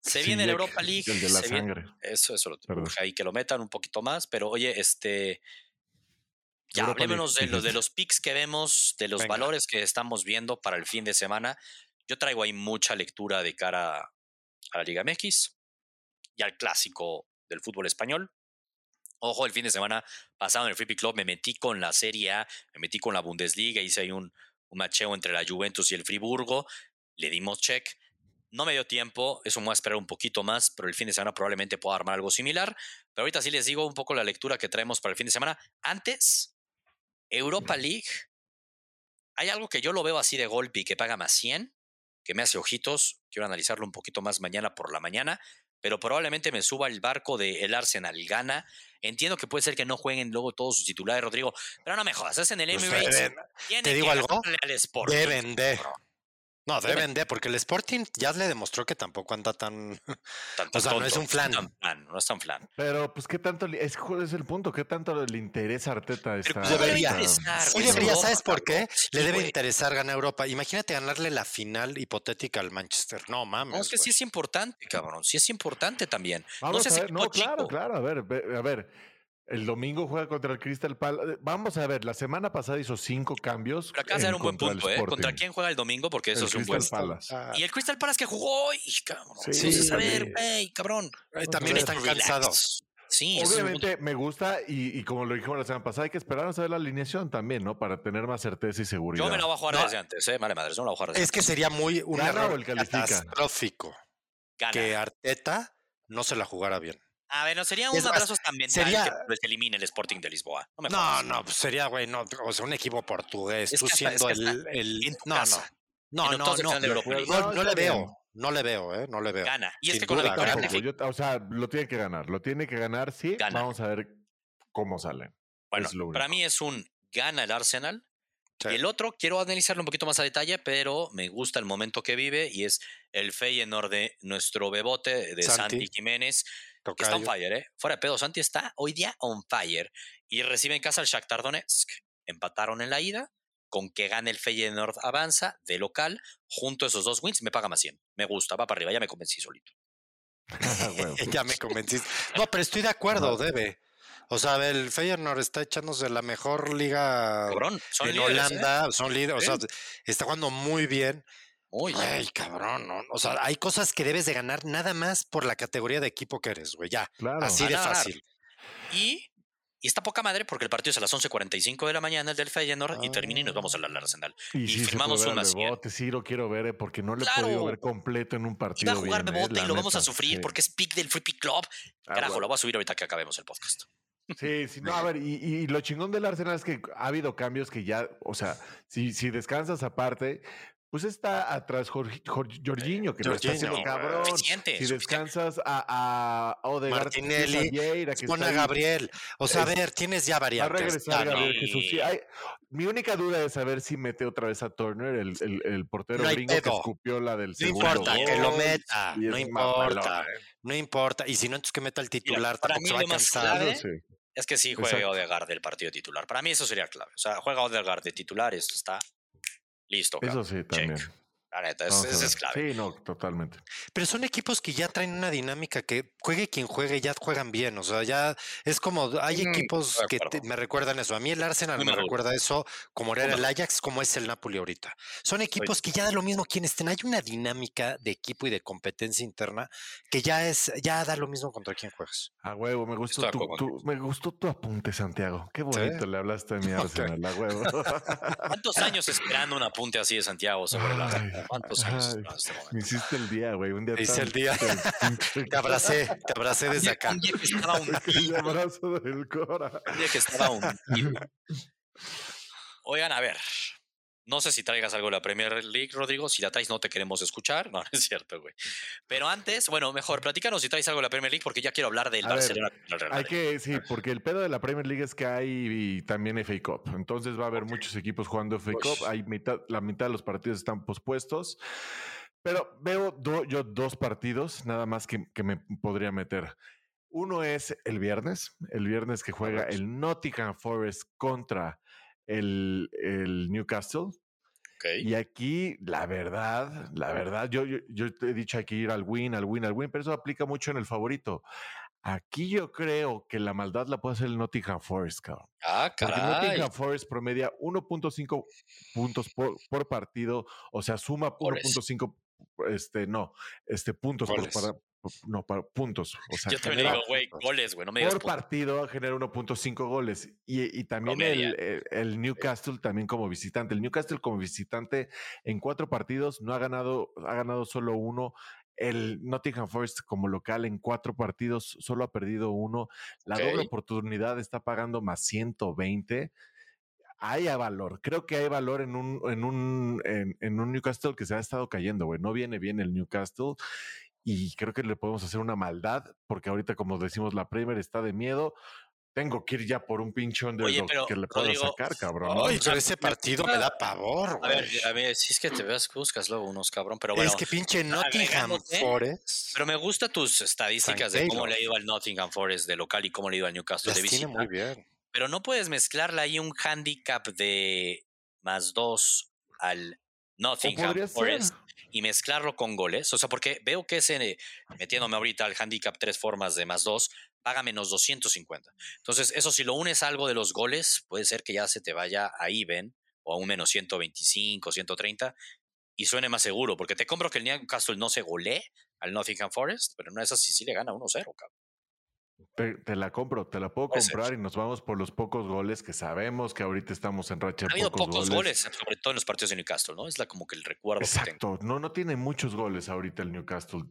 se viene la Ziyech, Europa League, El de la se viene- sangre. Eso, eso lo urge ahí que lo metan un poquito más, pero oye, este. Ya Europa League, hablémonos de, los, de los picks que vemos, de los Venga. valores que estamos viendo para el fin de semana. Yo traigo ahí mucha lectura de cara a la Liga MX y al clásico del fútbol español. Ojo, el fin de semana pasado en el Free Pick Club me metí con la Serie A, me metí con la Bundesliga, hice ahí un, un macheo entre la Juventus y el Friburgo, le dimos check. No me dio tiempo, eso me voy a esperar un poquito más, pero el fin de semana probablemente pueda armar algo similar. Pero ahorita sí les digo un poco la lectura que traemos para el fin de semana. Antes, Europa League, hay algo que yo lo veo así de golpe y que paga más 100, que me hace ojitos. Quiero analizarlo un poquito más mañana por la mañana, pero probablemente me suba el barco de el Arsenal gana. Entiendo que puede ser que no jueguen luego todos sus titulares, Rodrigo, pero no me jodas, es en el Pues Emirates. deben- tienen ¿te digo que algo? al Sporting, Deben de. No, Deben. de, porque el Sporting ya le demostró que tampoco anda tan. Tan- O sea, no es un flan. tan flan, no es tan flan. Pero, pues, ¿qué tanto? le- Es, es el punto. ¿Qué tanto le interesa a Arteta esta? pues, ¿cómo le va a esta- interesar, Sí debería, Europa, ¿sabes por qué? Sí, Le debe interesar ganar Europa. Imagínate ganarle la final hipotética al Manchester. No mames. No, es que sí es importante, cabrón. Sí es importante también. Vamos no sé a si ver, no, claro, chico. claro. A ver, ve- a ver. El domingo juega contra el Crystal Palace. Vamos a ver, la semana pasada hizo cinco cambios. Pero acá de dar un buen contra el punto, ¿eh? Sporting. ¿Contra quién juega el domingo? Porque eso El es un Crystal buen. Palace. Ah, Y el Crystal Palace que jugó hoy, cabrón. Sí, Entonces, a ver, sí. güey, cabrón. eh, también están cansados. Sí, es Obviamente me gusta y, y como lo dijimos la semana pasada, hay que esperar a saber la alineación también, ¿no? Para tener más certeza y seguridad. Yo me la voy a jugar No. desde antes, ¿eh? Vale, madre, yo me la voy a jugar desde Es que sería muy un ¿Gana error o el califica? catastrófico Gana. que Arteta no se la jugara bien. A ver, no sería un abrazo también sería- que pues, elimine el Sporting de Lisboa. No, me No, no, pues sería, güey, no, o sea, un equipo portugués, Es tú es siendo el, el- en tu no, casa, no, no, no, no, no, no, No, no le veo, no le veo, eh, no le veo. Gana. Y es que con la victoria yo- o sea, lo tiene que ganar, lo tiene que ganar, sí. Gana. Vamos a ver cómo sale. Bueno, para mí es un gana el Arsenal. Sí. Y el otro, quiero analizarlo un poquito más a detalle, pero me gusta el momento que vive y es el Feyenoord de nuestro bebote de Santi. Santi, Jiménez, que está on Tocayo. fire, ¿eh? Fuera de pedo, Santi está hoy día on fire y recibe en casa al Shakhtar Donetsk. Empataron en la ida, con que gane el Feyenoord avanza de local, junto a esos dos wins me paga más 100. Me gusta, va para arriba, ya me convencí solito. Ya me convenciste. No, pero estoy de acuerdo, No. debe. O sea, el Feyenoord está echándose la mejor liga Cabrón, son en líderes, ¿eh? Holanda, son líderes, o sea, está jugando muy bien. Muy. Ay, cabrón, ¿no? O sea, hay cosas que debes de ganar nada más por la categoría de equipo que eres, güey, ya. Claro. Así de fácil. Y, y está poca madre porque el partido es a las 11.45 de la mañana, el del Feyenoord, y termina y nos vamos al Arsenal. Y, y sí, firmamos. Bebote, sí lo quiero ver, eh, porque no lo he Claro. podido ver completo en un Iba partido a jugar bien, eh, Bebote la y lo vamos a sufrir sí. porque es pick del Free Pick Club. Ah, Carajo, lo voy a subir ahorita que acabemos el podcast. Sí, sí, no, a ver, y, y lo chingón del Arsenal es que ha habido cambios que ya, o sea, si, si descansas aparte, pues está atrás Jorge, Jorge- Jorginho, que lo está haciendo cabrón. Suficiente, Si suficiente. descansas a, a Odegaard, Martinelli, Vieira, que a. Gabriel. O sea, a ver, tienes ya Va a variantes. regresar ¿no? Gabriel Jesús. Sí, hay- mi única duda es saber si mete otra vez a Turner, el, el, el portero No gringo que escupió la del No segundo importa, que lo meta, no importa, no importa. Y si no, entonces que meta el titular, para tampoco mí se va a lo más cansar. clave- sí. Es que sí juegue Exacto. Odegaard del partido titular. Para mí eso sería clave. O sea, juega Odegaard de titular y esto está listo. Eso cabrón. sí, también. La neta, es- es clave. Sí, no, totalmente. Pero son equipos que ya traen una dinámica que juegue quien juegue, ya juegan bien. O sea, ya es como hay Mm, equipos de que te- me recuerdan eso. A mí el Arsenal Muy me maduro. recuerda eso como era el Ajax, como es el Napoli ahorita. Son equipos que ya da lo mismo quien estén. Hay una dinámica de equipo y de competencia interna que ya es, ya da lo mismo contra quien juegas. A huevo, me gustó, de tu, me gustó tu apunte, Santiago. Qué bonito le hablaste a mi Arsenal, a huevo. ¿Cuántos años esperando un apunte así de Santiago sobre la ¿Cuántos años ay? Me hiciste el día, güey. Un día Te hice el día. Te abracé, te abracé desde acá. Un día que estaba El hundido. abrazo del Cora. Un día que estaba hundido. Oigan, a ver. No sé si traigas algo de la Premier League, Rodrigo. Si la traes, no te queremos escuchar. No, no es cierto, güey. Pero antes, bueno, mejor, platícanos si traes algo de la Premier League, porque ya quiero hablar del A ver, Barcelona. Real Hay que, sí, porque el pedo de la Premier League es que hay también FA Cup. Entonces va a haber muchos equipos jugando FA Cup. Hay mitad, la mitad de los partidos están pospuestos. Pero veo do- yo dos partidos nada más que, que me podría meter. Uno es el viernes, el viernes que juega el Nottingham Forest contra el, el Newcastle. Y aquí, la verdad, la verdad, yo, yo, yo te he dicho hay que ir al win, al win, al win, pero eso aplica mucho en el favorito. Aquí yo creo que la maldad la puede hacer el Nottingham Forest, cabrón. Ah, Porque caray. Nottingham Forest promedia 1.5 puntos por, por partido, o sea, suma Goles. 1.5, este, no, este, puntos por, no, para puntos. O sea, Yo también genera- digo, güey, goles, güey, no me digas por puntos. partido genera 1.5 goles. Y, y también el, el- el Newcastle también como visitante. El Newcastle como visitante en cuatro partidos no ha ganado, ha ganado solo uno. El Nottingham Forest como local en cuatro partidos solo ha perdido uno. La doble oportunidad está pagando más 120. Hay valor, creo que hay valor en un, en un, en, en un Newcastle que se ha estado cayendo, güey. No viene bien el Newcastle y creo que le podemos hacer una maldad porque ahorita, como decimos, la Premier está de miedo. Tengo que ir ya por un pinche underdog pero, que le pueda Rodrigo, sacar, cabrón. ¿no? Ay, o sea, pero ese partido me da pavor, A ver, güey. a ver, si es que te ves, buscas luego unos cabrón, pero bueno. es que pinche Nottingham Forest Pero me gustan tus estadísticas San de cómo Taylor. le ha ido al Nottingham Forest de local y cómo le ha ido al Newcastle de las tiene visita. muy bien. Pero no puedes mezclarle ahí un handicap de más dos al Nottingham. Forest y mezclarlo con goles. O sea, porque veo que ese, metiéndome ahorita al handicap tres formas de más dos, paga menos 250. Entonces, eso si lo unes a algo de los goles, puede ser que ya se te vaya a even o a un menos 125, 130 y suene más seguro, porque te compro que el Newcastle no se golee al Nottingham Forest, pero no es así, sí le gana 1-0, cabrón. Te, la compro, te la puedo comprar y nos vamos por los pocos goles que sabemos que ahorita estamos en racha. Ha habido pocos, goles. sobre todo en los partidos de Newcastle, ¿no? Es la, como que el recuerdo. Exacto, no, no tiene muchos goles ahorita el Newcastle.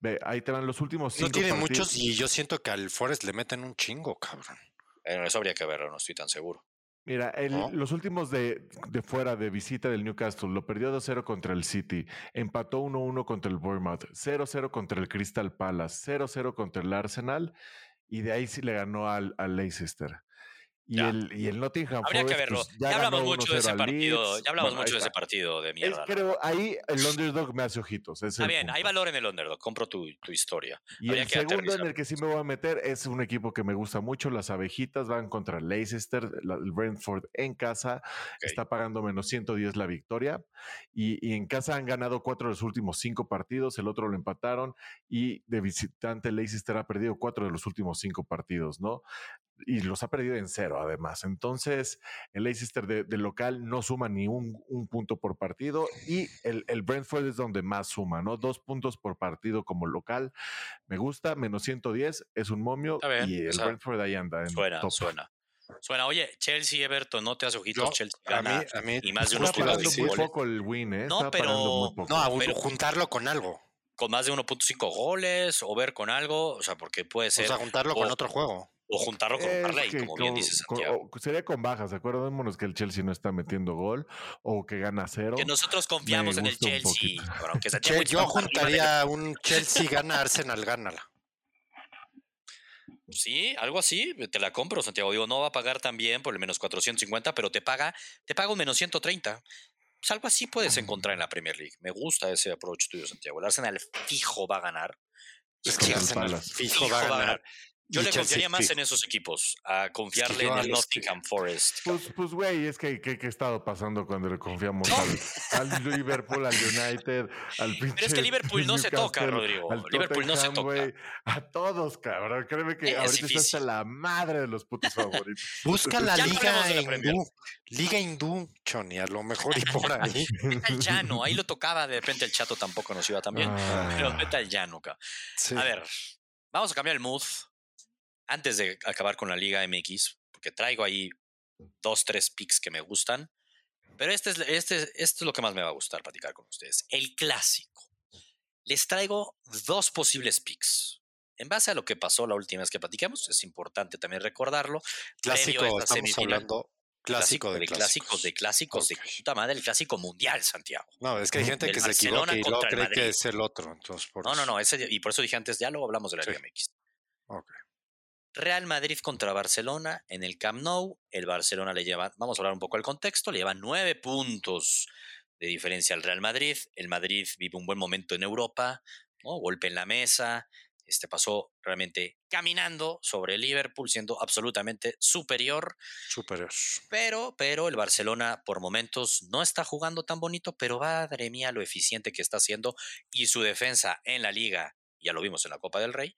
Ve, ahí te van los últimos cinco. No tiene muchos y yo siento que al Forest le meten un chingo, cabrón. Bueno, eso habría que verlo, no estoy tan seguro. Mira, los últimos de, de, fuera de visita del Newcastle lo perdió 2-0 contra el City, empató 1-1 contra el Bournemouth, 0-0 contra el Crystal Palace, 0-0 contra el Arsenal y de ahí sí le ganó al, al Leicester. Y el, y el Nottingham Habría que verlo. Pues, ya, hablamos mucho de ese partido. Ya hablamos mucho de ese partido de mierda. pero ahí el underdog me hace ojitos. Está bien, hay valor en el underdog. Compro tu, tu historia. Y el segundo en el que sí me voy a meter es un equipo que me gusta mucho. Las abejitas van contra Leicester, el Brentford en casa. Está pagando menos 110 la victoria. Y, y, en casa han ganado cuatro de los últimos cinco partidos. El otro lo empataron. Y de visitante Leicester ha perdido cuatro de los últimos cinco partidos, ¿no? Y los ha perdido en cero además. Entonces, el Leicester de, local no suma ni un, punto por partido y el, el, Brentford es donde más suma, ¿no? Dos puntos por partido como local. Me gusta, menos 110, es un momio y el Brentford ahí anda. En suena, top. suena. Suena, oye, Chelsea, Everton, no te haces ojitos, Chelsea gana a mí, y más de unos puntos. muy poco el win, ¿eh? No, pero, no, pero juntarlo con algo. Con más de 1.5 goles o ver con algo, o sea, porque puede ser. O sea, juntarlo con otro juego. O juntarlo con Parley, como bien dice Santiago. sería con bajas, acuérdémonos que el Chelsea no está metiendo gol o que gana cero. Que nosotros confiamos en el Chelsea. yo juntaría un Chelsea gana, Arsenal gánala. Sí, algo así, te la compro, Santiago. Digo, no va a pagar tan bien por el menos 450, pero te paga, te paga un menos 130. Pues algo así puedes encontrar en la Premier League. Me gusta ese approach tuyo, Santiago. El Arsenal fijo va a ganar. Es que Arsenal fijo, va a ganar. Yo le confiaría más en esos equipos, a confiarle en el Nottingham Forest. Pues, pues, güey, es que ¿qué ha estado pasando cuando le confiamos al, Liverpool, al United, al pinche Pero es que Liverpool no se toca, Rodrigo. Liverpool no se toca. a todos, cabrón. Créeme que ahorita está hasta la madre de los putos favoritos. Busca la liga hindú. Liga hindú, Choni, a lo mejor y por ahí. vete al llano, ahí lo tocaba, de repente el chato tampoco nos iba también. Ah. Pero vete al llano, cabrón. A ver, vamos a cambiar el mood antes de acabar con la Liga MX, porque traigo ahí dos, tres picks que me gustan, pero este es, este, esto es lo que más me va a gustar platicar con ustedes. El clásico. Les traigo dos posibles picks. En base a lo que pasó la última vez que platicamos, es importante también recordarlo. Clásico, estamos hablando clásico, de, clásicos. de clásicos de puta madre, el clásico mundial, Santiago. No, es que hay gente que se equivoca y no cree que es el otro. no, no, no, ese, y por eso dije antes, ya luego hablamos de la Liga MX. Okay. Real Madrid contra Barcelona en el Camp Nou. El Barcelona le lleva, vamos a hablar un poco del contexto, le lleva nueve puntos de diferencia al Real Madrid. El Madrid vive un buen momento en Europa, ¿no? golpe en la mesa. Este pasó realmente caminando sobre el Liverpool, siendo absolutamente superior. Superior. Pero, pero el Barcelona por momentos no está jugando tan bonito, pero madre mía lo eficiente que está haciendo y su defensa en la liga, ya lo vimos en la Copa del Rey,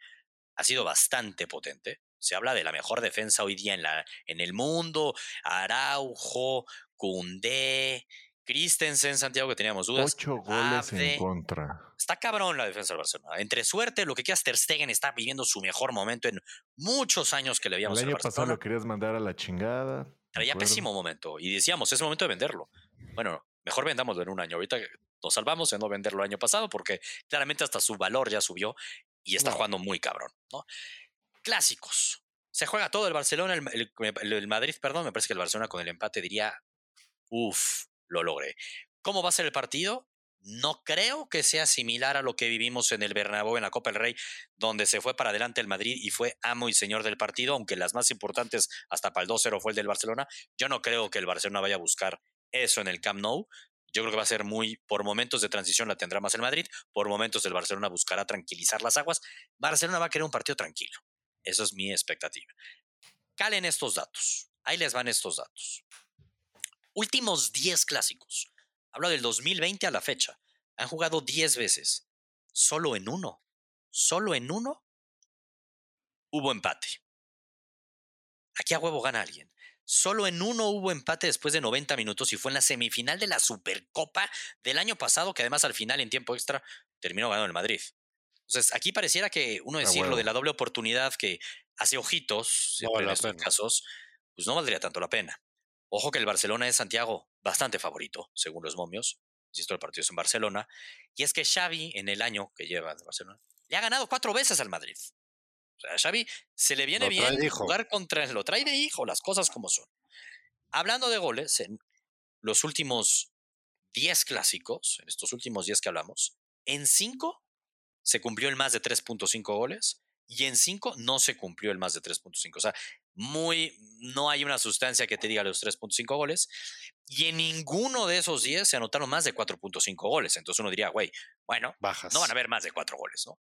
ha sido bastante potente. Se habla de la mejor defensa hoy día en, la, en el mundo. Araujo, Cundé, Christensen, Santiago, que teníamos dudas. Ocho goles en contra. Está cabrón la defensa del Barcelona. Entre suerte, lo que quieras, Ter Stegen está viviendo su mejor momento en muchos años que le habíamos El año pasado lo querías mandar a la chingada. Traía pésimo momento. Y decíamos, es momento de venderlo. Bueno, mejor vendámoslo en un año. Ahorita nos salvamos de no venderlo el año pasado porque claramente hasta su valor ya subió y está jugando muy cabrón. ¿no? Clásicos. Se juega todo el Barcelona, el, Madrid, perdón, me parece que el Barcelona con el empate diría, uff, lo logré. ¿Cómo va a ser el partido? No creo que sea similar a lo que vivimos en el Bernabéu en la Copa del Rey, donde se fue para adelante el Madrid y fue amo y señor del partido, aunque las más importantes hasta para el 2-0 fue el del Barcelona. Yo no creo que el Barcelona vaya a buscar eso en el Camp Nou. Yo creo que va a ser muy, por momentos de transición la tendrá más el Madrid, por momentos el Barcelona buscará tranquilizar las aguas. Barcelona va a querer un partido tranquilo. Eso es mi expectativa. Calen estos datos. Ahí les van estos datos. Últimos 10 clásicos. Hablo del 2020 a la fecha. Han jugado 10 veces. Solo en uno. Solo en uno hubo empate. Aquí a huevo gana alguien. Solo en uno hubo empate después de 90 minutos y fue en la semifinal de la Supercopa del año pasado, que además al final en tiempo extra terminó ganando el Madrid. Entonces, aquí pareciera que uno A decir lo de la doble oportunidad que hace ojitos siempre vale en estos pena. casos, pues no valdría tanto la pena. Ojo que el Barcelona es Santiago bastante favorito, según los momios. Insisto, el partido es en Barcelona. Y es que Xavi, en el año que lleva en Barcelona, le ha ganado cuatro veces al Madrid. O sea, a Xavi se le viene bien de hijo. jugar contra lo trae de hijo, las cosas como son. Hablando de goles, en los últimos 10 clásicos, en estos últimos 10 que hablamos, en 5 se cumplió el más de 3.5 goles y en 5 no se cumplió el más de 3.5. O sea, muy, no hay una sustancia que te diga los 3.5 goles y en ninguno de esos 10 se anotaron más de 4.5 goles. Entonces uno diría, güey, bueno, Bajas. no van a haber más de 4 goles, ¿no?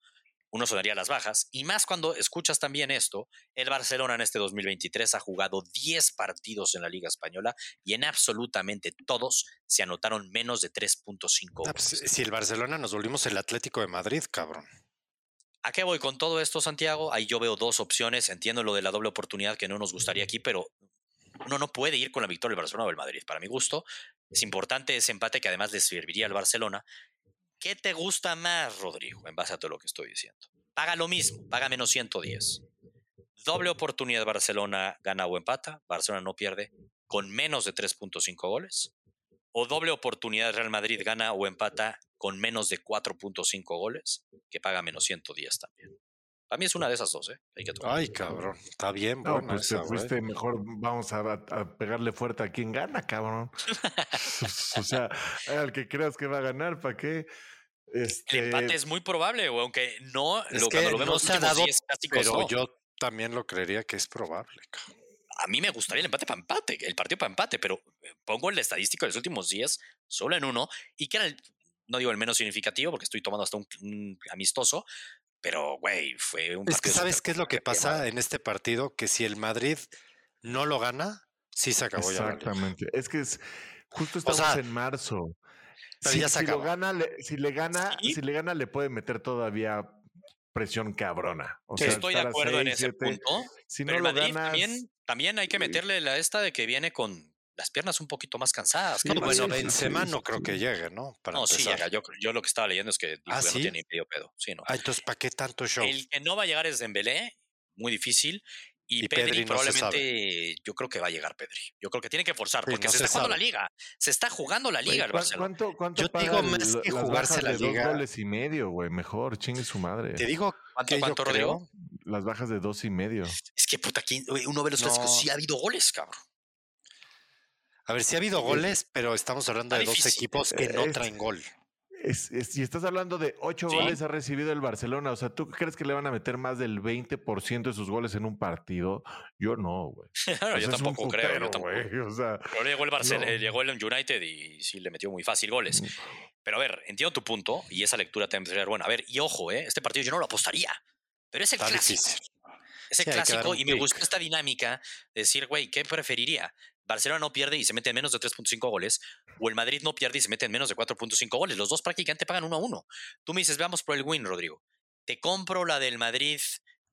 Uno sonaría las bajas. Y más cuando escuchas también esto, el Barcelona en este 2023 ha jugado 10 partidos en la Liga Española y en absolutamente todos se anotaron menos de 3.5 Ah, pues, goles. si el Barcelona nos volvimos el Atlético de Madrid, cabrón. ¿A qué voy con todo esto, Santiago? Ahí yo veo dos opciones. Entiendo lo de la doble oportunidad que no nos gustaría aquí, pero uno no puede ir con la victoria del Barcelona o del Madrid. Para mi gusto, es importante ese empate que además le serviría al Barcelona. ¿Qué te gusta más, Rodrigo, en base a todo lo que estoy diciendo? Paga lo mismo, paga menos 110. Doble oportunidad Barcelona gana o empata, Barcelona no pierde con menos de 3.5 goles. O doble oportunidad Real Madrid gana o empata con menos de 4.5 goles, que paga menos 110 también. Para mí es una de esas dos, ¿eh? Hay que tomar. Ay, cabrón. Está bien, No, pues esa, güey. fuiste mejor. Vamos a, a pegarle fuerte a quien gana, cabrón. o sea, al que creas que va a ganar, ¿para qué? Este, El empate es muy probable, güey, aunque no, Es lo, que cuando lo no vemos se ha dado, 10 clásicos, Pero no. yo también lo creería que es probable, cabrón. a mí me gustaría el empate para empate, el partido para empate, pero eh, pongo el estadístico de los últimos días solo en uno y que era el, no digo el menos significativo porque estoy tomando hasta un, un amistoso, pero güey, fue un Es que ¿sabes qué es lo que pasa en este partido? Que si el Madrid no lo gana, sí se acabó ya. la liga. Exactamente. Es que es justo O estamos sea, en marzo. Pero Si, ya se si lo gana, le, si le gana, Sí. si le gana, le puede meter todavía presión cabrona. O Sí, sea, estoy de acuerdo en ese siete. punto, Si pero no lo Madrid ganas, también, también hay que sí. meterle la esta de que viene con las piernas un poquito más cansadas. Sí, ¿qué No, te bueno, parece? sí, Benzema sí, no sí, creo sí. que llegue, ¿no? Para no, sí empezar. llega. Yo, yo lo que estaba leyendo es que ¿Ah, no sí? tiene ni medio pedo. Sí, no. Ah, entonces, ¿para qué tanto show? El que no va a llegar es Dembélé, muy difícil. Y, Y Pedri, Pedri no se probablemente, yo creo que va a llegar Pedri. Yo creo que tiene que forzar, Sí, porque no se se está jugando la liga. Se está jugando la liga el ¿Cuán- Barcelona. ¿Cuánto, cuánto Yo te digo el- más que las jugarse bajas la de liga. dos goles y medio, güey? Mejor, chingue su madre. Te digo ¿Cuánto, cuánto, creo. Las bajas de dos y medio. Es que puta, ¿quién- güey, uno ve los clásicos, No. sí ha habido goles, cabrón. A ver, sí ha habido goles, pero estamos hablando de dos equipos que no Es- traen gol. Es, es- si estás hablando de ocho Sí. goles ha recibido el Barcelona, o sea, ¿tú crees que le van a meter más del 20% de sus goles en un partido? Yo no, güey. Yo tampoco creo. Yo tampoco. güey, O sea, Pero llegó el, Barcelona, No. llegó el United y sí le metió muy fácil goles. Mm. Pero a ver, entiendo tu punto y esa lectura también sería buena. A ver, y ojo, ¿eh? este partido yo no lo apostaría. Pero es el Está clásico. difícil. Es el Sí, hay que dar clásico y me gusta esta dinámica de decir, güey, ¿qué preferiría? Barcelona no pierde y se mete en menos de 3.5 goles, o el Madrid no pierde y se mete en menos de 4.5 goles. Los dos prácticamente pagan uno a uno. Tú me dices, veamos por el win, Rodrigo. Te compro la del Madrid.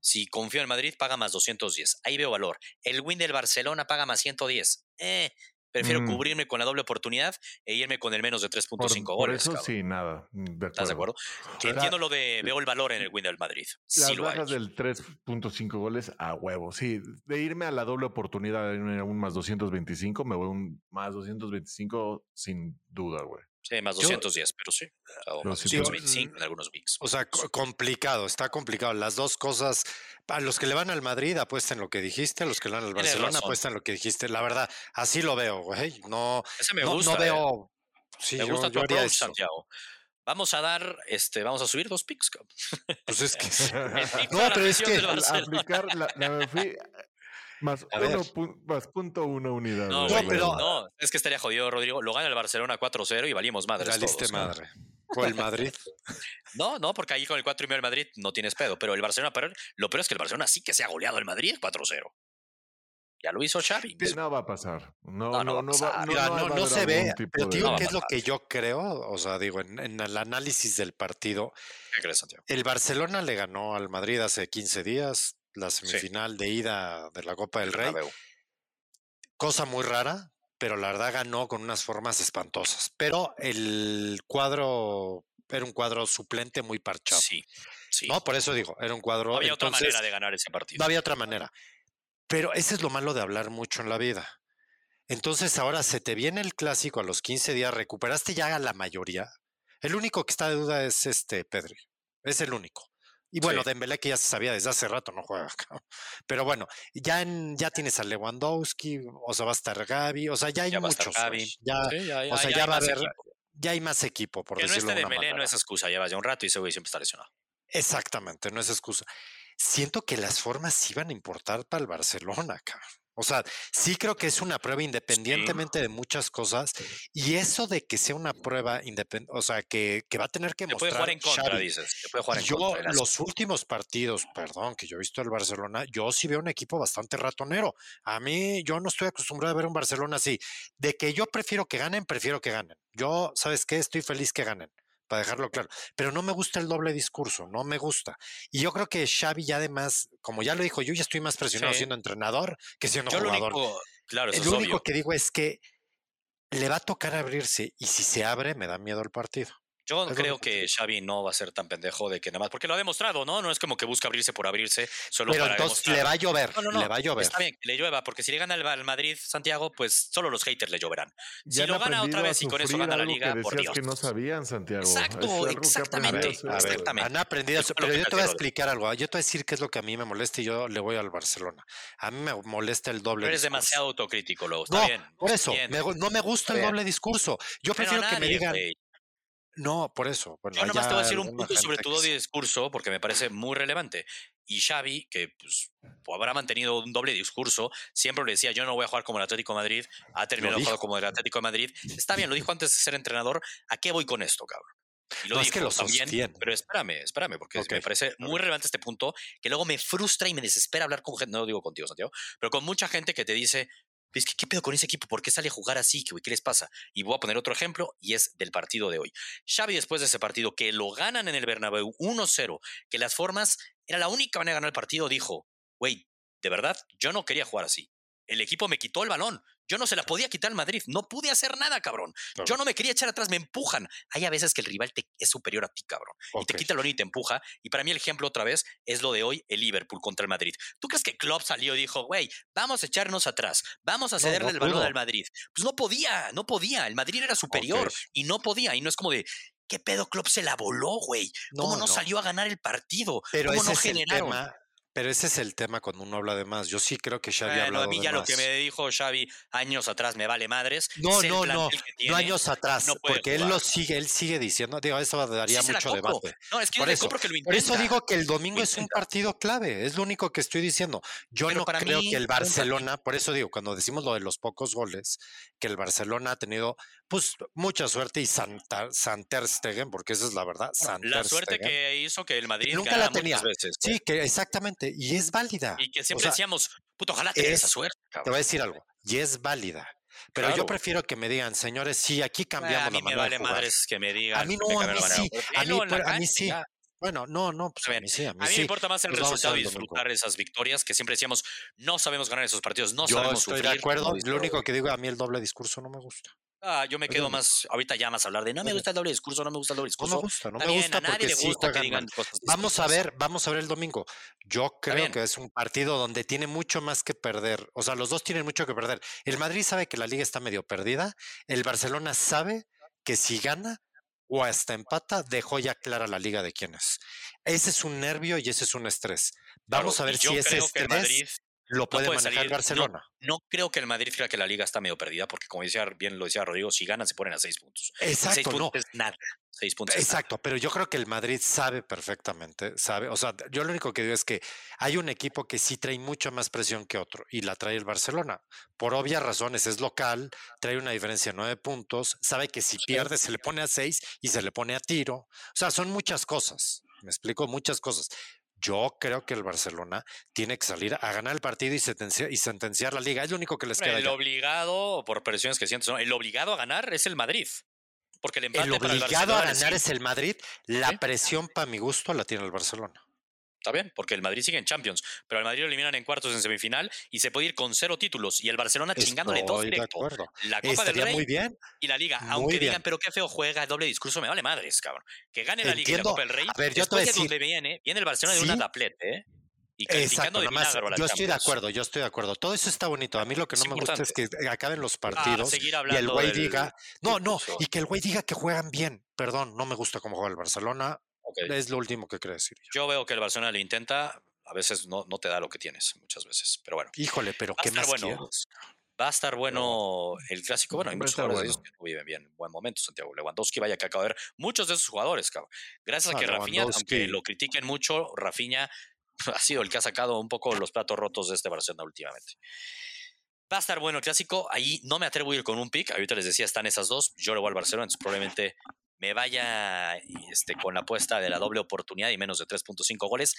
Si confío en Madrid, paga más 210. Ahí veo valor. El win del Barcelona paga más 110. Eh, prefiero Mm. cubrirme con la doble oportunidad e irme con el menos de 3.5 por, por goles. eso cabrón. sí, nada. De ¿Estás de acuerdo? Que La- entiendo lo de veo el valor en el win del Madrid. Las Sí lo hay. bajas del 3.5 goles a huevo. Sí, de irme a la doble oportunidad en un más 225, me voy un más 225 sin duda, güey. Sí, más Yo- 210, pero sí. O Pero más sí, 225 en algunos VIX. O sea, co- complicado, está complicado. Las dos cosas, a los que le van al Madrid apuestan lo que dijiste, a los que le van al Barcelona apuestan lo que dijiste. La verdad, así lo veo, güey. No, Ese me gusta. no eh. veo. Sí, Me yo- gusta yo tu approach, eso. Santiago. Vamos a dar, este, vamos a subir dos picks. Pues es que No, pero es que Al aplicar la, la me fui más, uno, más punto uno unidad. No, güey. pero- no, es que estaría jodido, Rodrigo. Lo gana el Barcelona 4-0 y valimos madres valiste todos, ¿no? madre. O el Madrid. No, no, porque ahí con el 4 y medio del Madrid no tienes pedo. Pero el Barcelona, pero lo peor es que el Barcelona sí que se ha goleado el Madrid 4-0. Ya lo hizo Xavi. No va a pasar. No, No, no, no va a no, pasar. va, no, Mira, no no, no se ve, pero digo No, qué es lo que yo creo, o sea, digo, en, en el análisis del partido, ¿Qué crees, Santiago? el Barcelona le ganó al Madrid hace 15 días, la semifinal de ida de la Copa del Rey, cosa muy rara, pero la verdad ganó con unas formas espantosas. Pero el cuadro era un cuadro suplente muy parchado. Sí. No, por eso digo, era un cuadro. No había otra manera de ganar ese partido. No había otra manera. Pero ese es lo malo de hablar mucho en la vida. Entonces ahora se te viene el clásico a los 15 días, recuperaste ya a la mayoría. El único que está de duda es este Pedri. Es el único. Y bueno, Dembélé que ya se sabía desde hace rato no juega. Pero bueno, ya ya tienes a Lewandowski, o sea, va a estar Gaby, o sea, ya hay muchos. Ya, o sea, ya, va a haber, ya hay más equipo, por que decirlo no esté Dembélé no es excusa, lleva ya un rato y ese güey siempre está lesionado. Exactamente, no es excusa. Siento que las formas iban a importar para el Barcelona, cabrón. O sea, sí creo que es una prueba independientemente de muchas cosas. Y eso de que sea una prueba independiente, o sea, que, va a tener que mostrar. Puede jugar en contra, dices. puede jugar en yo, los últimos partidos, perdón, que yo he visto el Barcelona, yo sí veo un equipo bastante ratonero. A mí, yo no estoy acostumbrado a ver un Barcelona así. De que yo prefiero que ganen, prefiero que ganen. Yo, ¿sabes qué? Estoy feliz que ganen para dejarlo claro. Pero no me gusta el doble discurso, no me gusta. Y yo creo que Xavi ya además, como ya lo dijo, yo ya estoy más presionado siendo entrenador que siendo jugador. Lo único, claro, lo único que digo es que le va a tocar abrirse y si se abre me da miedo el partido. Yo creo que Xavi no va a ser tan pendejo de que nada más, porque lo ha demostrado, ¿no? No es como que busca abrirse por abrirse, solo Pero para entonces le va a llover, no, no, le va a llover. Está bien le llueva, porque si le gana al Madrid, Santiago, pues solo los haters le lloverán. Si lo gana otra vez y con eso gana la liga, que por Dios. que no sabían, Santiago. Exacto, exactamente. Han aprendido, pero yo te voy a explicar algo. Yo te voy a decir qué es lo que a mí me molesta y yo le voy al Barcelona. A mí me molesta el doble Pero eres demasiado autocrítico, luego. Está bien. Por eso, no me gusta el doble discurso. Yo prefiero que me digan. No, por eso. Yo nomás te voy a decir un punto sobre tu doble discurso, porque me parece muy relevante. Y Xavi, que pues, habrá mantenido un doble discurso, siempre le decía, yo no voy a jugar como el Atlético de Madrid, ha terminado jugando como el Atlético de Madrid. Está bien, lo dijo antes de ser entrenador. ¿A qué voy con esto, cabrón? Y lo dijo, que lo también, pero espérame, espérame, porque me parece muy relevante este punto, que luego me frustra y me desespera hablar con gente, no lo digo contigo, Santiago, pero con mucha gente que te dice, es que, ¿qué pedo con ese equipo? ¿Por qué sale a jugar así? ¿Qué, ¿Qué les pasa? Y voy a poner otro ejemplo y es del partido de hoy. Xavi después de ese partido que lo ganan en el Bernabéu 1-0, que las formas era la única manera de ganar el partido, dijo, güey, de verdad, yo no quería jugar así. El equipo me quitó el balón. Yo no se la podía quitar al Madrid. No pude hacer nada, cabrón. Yo no me quería echar atrás, me empujan. Hay a veces que el rival te, es superior a ti, cabrón. Y te quita el balón y te empuja. Y para mí el ejemplo otra vez es lo de hoy, el Liverpool contra el Madrid. ¿Tú crees que Klopp salió y dijo, güey, vamos a echarnos atrás, vamos a cederle el balón al Madrid? Pues no podía, no podía. El Madrid era superior y no podía. Y no es como de, ¿qué pedo Klopp se la voló, güey? ¿Cómo no, salió a ganar el partido? Pero ¿Cómo no generaron? Pero ese es el tema cuando uno habla de más. Yo sí creo que Xavi ha hablado a mí ya lo que me dijo Xavi años atrás me vale madres. No, no, no, no años atrás, porque él lo sigue, él sigue diciendo, digo, eso daría mucho debate. No, es que por eso, que lo Por eso digo que el domingo es un partido clave, es lo único que estoy diciendo. Yo no creo que el Barcelona, por eso digo, cuando decimos lo de los pocos goles, que el Barcelona ha tenido pues mucha suerte y Santer Stegen, porque esa es la verdad. la suerte que hizo que el Madrid nunca la tenía. Veces, sí, que exactamente, y es válida. Y que siempre decíamos, puto, ojalá tenga esa suerte. Te voy a decir algo, y es válida. Pero yo prefiero que me digan, señores, sí, aquí cambiamos a mí me vale madres que me digan. A mí no, a mí sí. A mí, a mí sí. Bueno, no, no, pues a, mí sí, a mí, me importa más el pues resultado y disfrutar esas victorias que siempre decíamos, no sabemos ganar esos partidos, no yo sabemos estoy de acuerdo, lo único que digo, a mí el doble discurso no me gusta. Ah, yo me quedo más, ahorita ya más a hablar de no me gusta el doble discurso, no me gusta el doble discurso. No me gusta, no me gusta porque le gusta que digan cosas Vamos a ver, vamos a ver el domingo. Yo creo que es un partido donde tiene mucho más que perder. O sea, los dos tienen mucho que perder. El Madrid sabe que la liga está medio perdida. El Barcelona sabe que si gana o hasta empata, dejó ya clara la liga de quién es. Ese es un nervio y ese es un estrés. Vamos a ver si ese estrés lo puede, manejar el Barcelona. No, creo que el Madrid crea que la liga está medio perdida, porque como decía bien lo decía Rodrigo, si ganan se ponen a seis puntos. Exacto, seis puntos es nada. Seis puntos. Exacto, pero yo creo que el Madrid sabe perfectamente, sabe. O sea, yo lo único que digo es que hay un equipo que sí trae mucha más presión que otro y la trae el Barcelona. Por obvias razones, es local, trae una diferencia de nueve puntos, sabe que si pierde se le pone a seis y se le pone a tiro. O sea, son muchas cosas. Me explico, muchas cosas. Yo creo que el Barcelona tiene que salir a ganar el partido y sentenciar, y sentenciar la liga. Es lo único que les queda. El obligado, por presiones que sientes, el obligado a ganar es el Madrid. Porque el empate el obligado a ganar es el Madrid. La presión, para mi gusto, la tiene el Barcelona. Está bien, porque el Madrid sigue en Champions, pero al Madrid lo eliminan en cuartos en semifinal y se puede ir con cero títulos y el Barcelona chingándole dos Estoy de directo. acuerdo. La Copa del Estaría Rey muy bien. y la Liga. muy Aunque bien. digan, pero qué feo juega, doble discurso, me vale madres, cabrón. Que gane la Liga y la. Copa del Rey. A ver, yo te voy a de decir- donde viene, viene el Barcelona de una taplete, ¿eh? Y Exacto, nomás, yo estoy de acuerdo, yo estoy de acuerdo. Todo eso está bonito. A mí lo que Es no me gusta es que acaben los Ah, partidos seguir y el güey del diga, no, no, y que el güey diga que juegan bien. Perdón, no me gusta cómo juega el Barcelona. Es lo último que quería decir. yo. Yo veo que el Barcelona le intenta, a veces no, no te da lo que tienes, muchas veces. Pero bueno, Híjole, pero ¿qué más bueno. quieres? va a estar bueno el clásico. Bueno, hay muchos jugadores de bueno. que no viven bien, buen momento, Santiago Lewandowski, vaya que acaba de ver muchos de esos jugadores, cabrón. Gracias a que Rafinha, aunque lo critiquen mucho, Rafinha ha sido el que ha sacado un poco los platos rotos de este Barcelona últimamente. Va a estar bueno el clásico. Ahí no me atrevo a ir con un pick. Ahorita les decía, están esas dos. Yo le voy al Barcelona, entonces probablemente me vaya este, con la apuesta de la doble oportunidad y menos de 3.5 goles.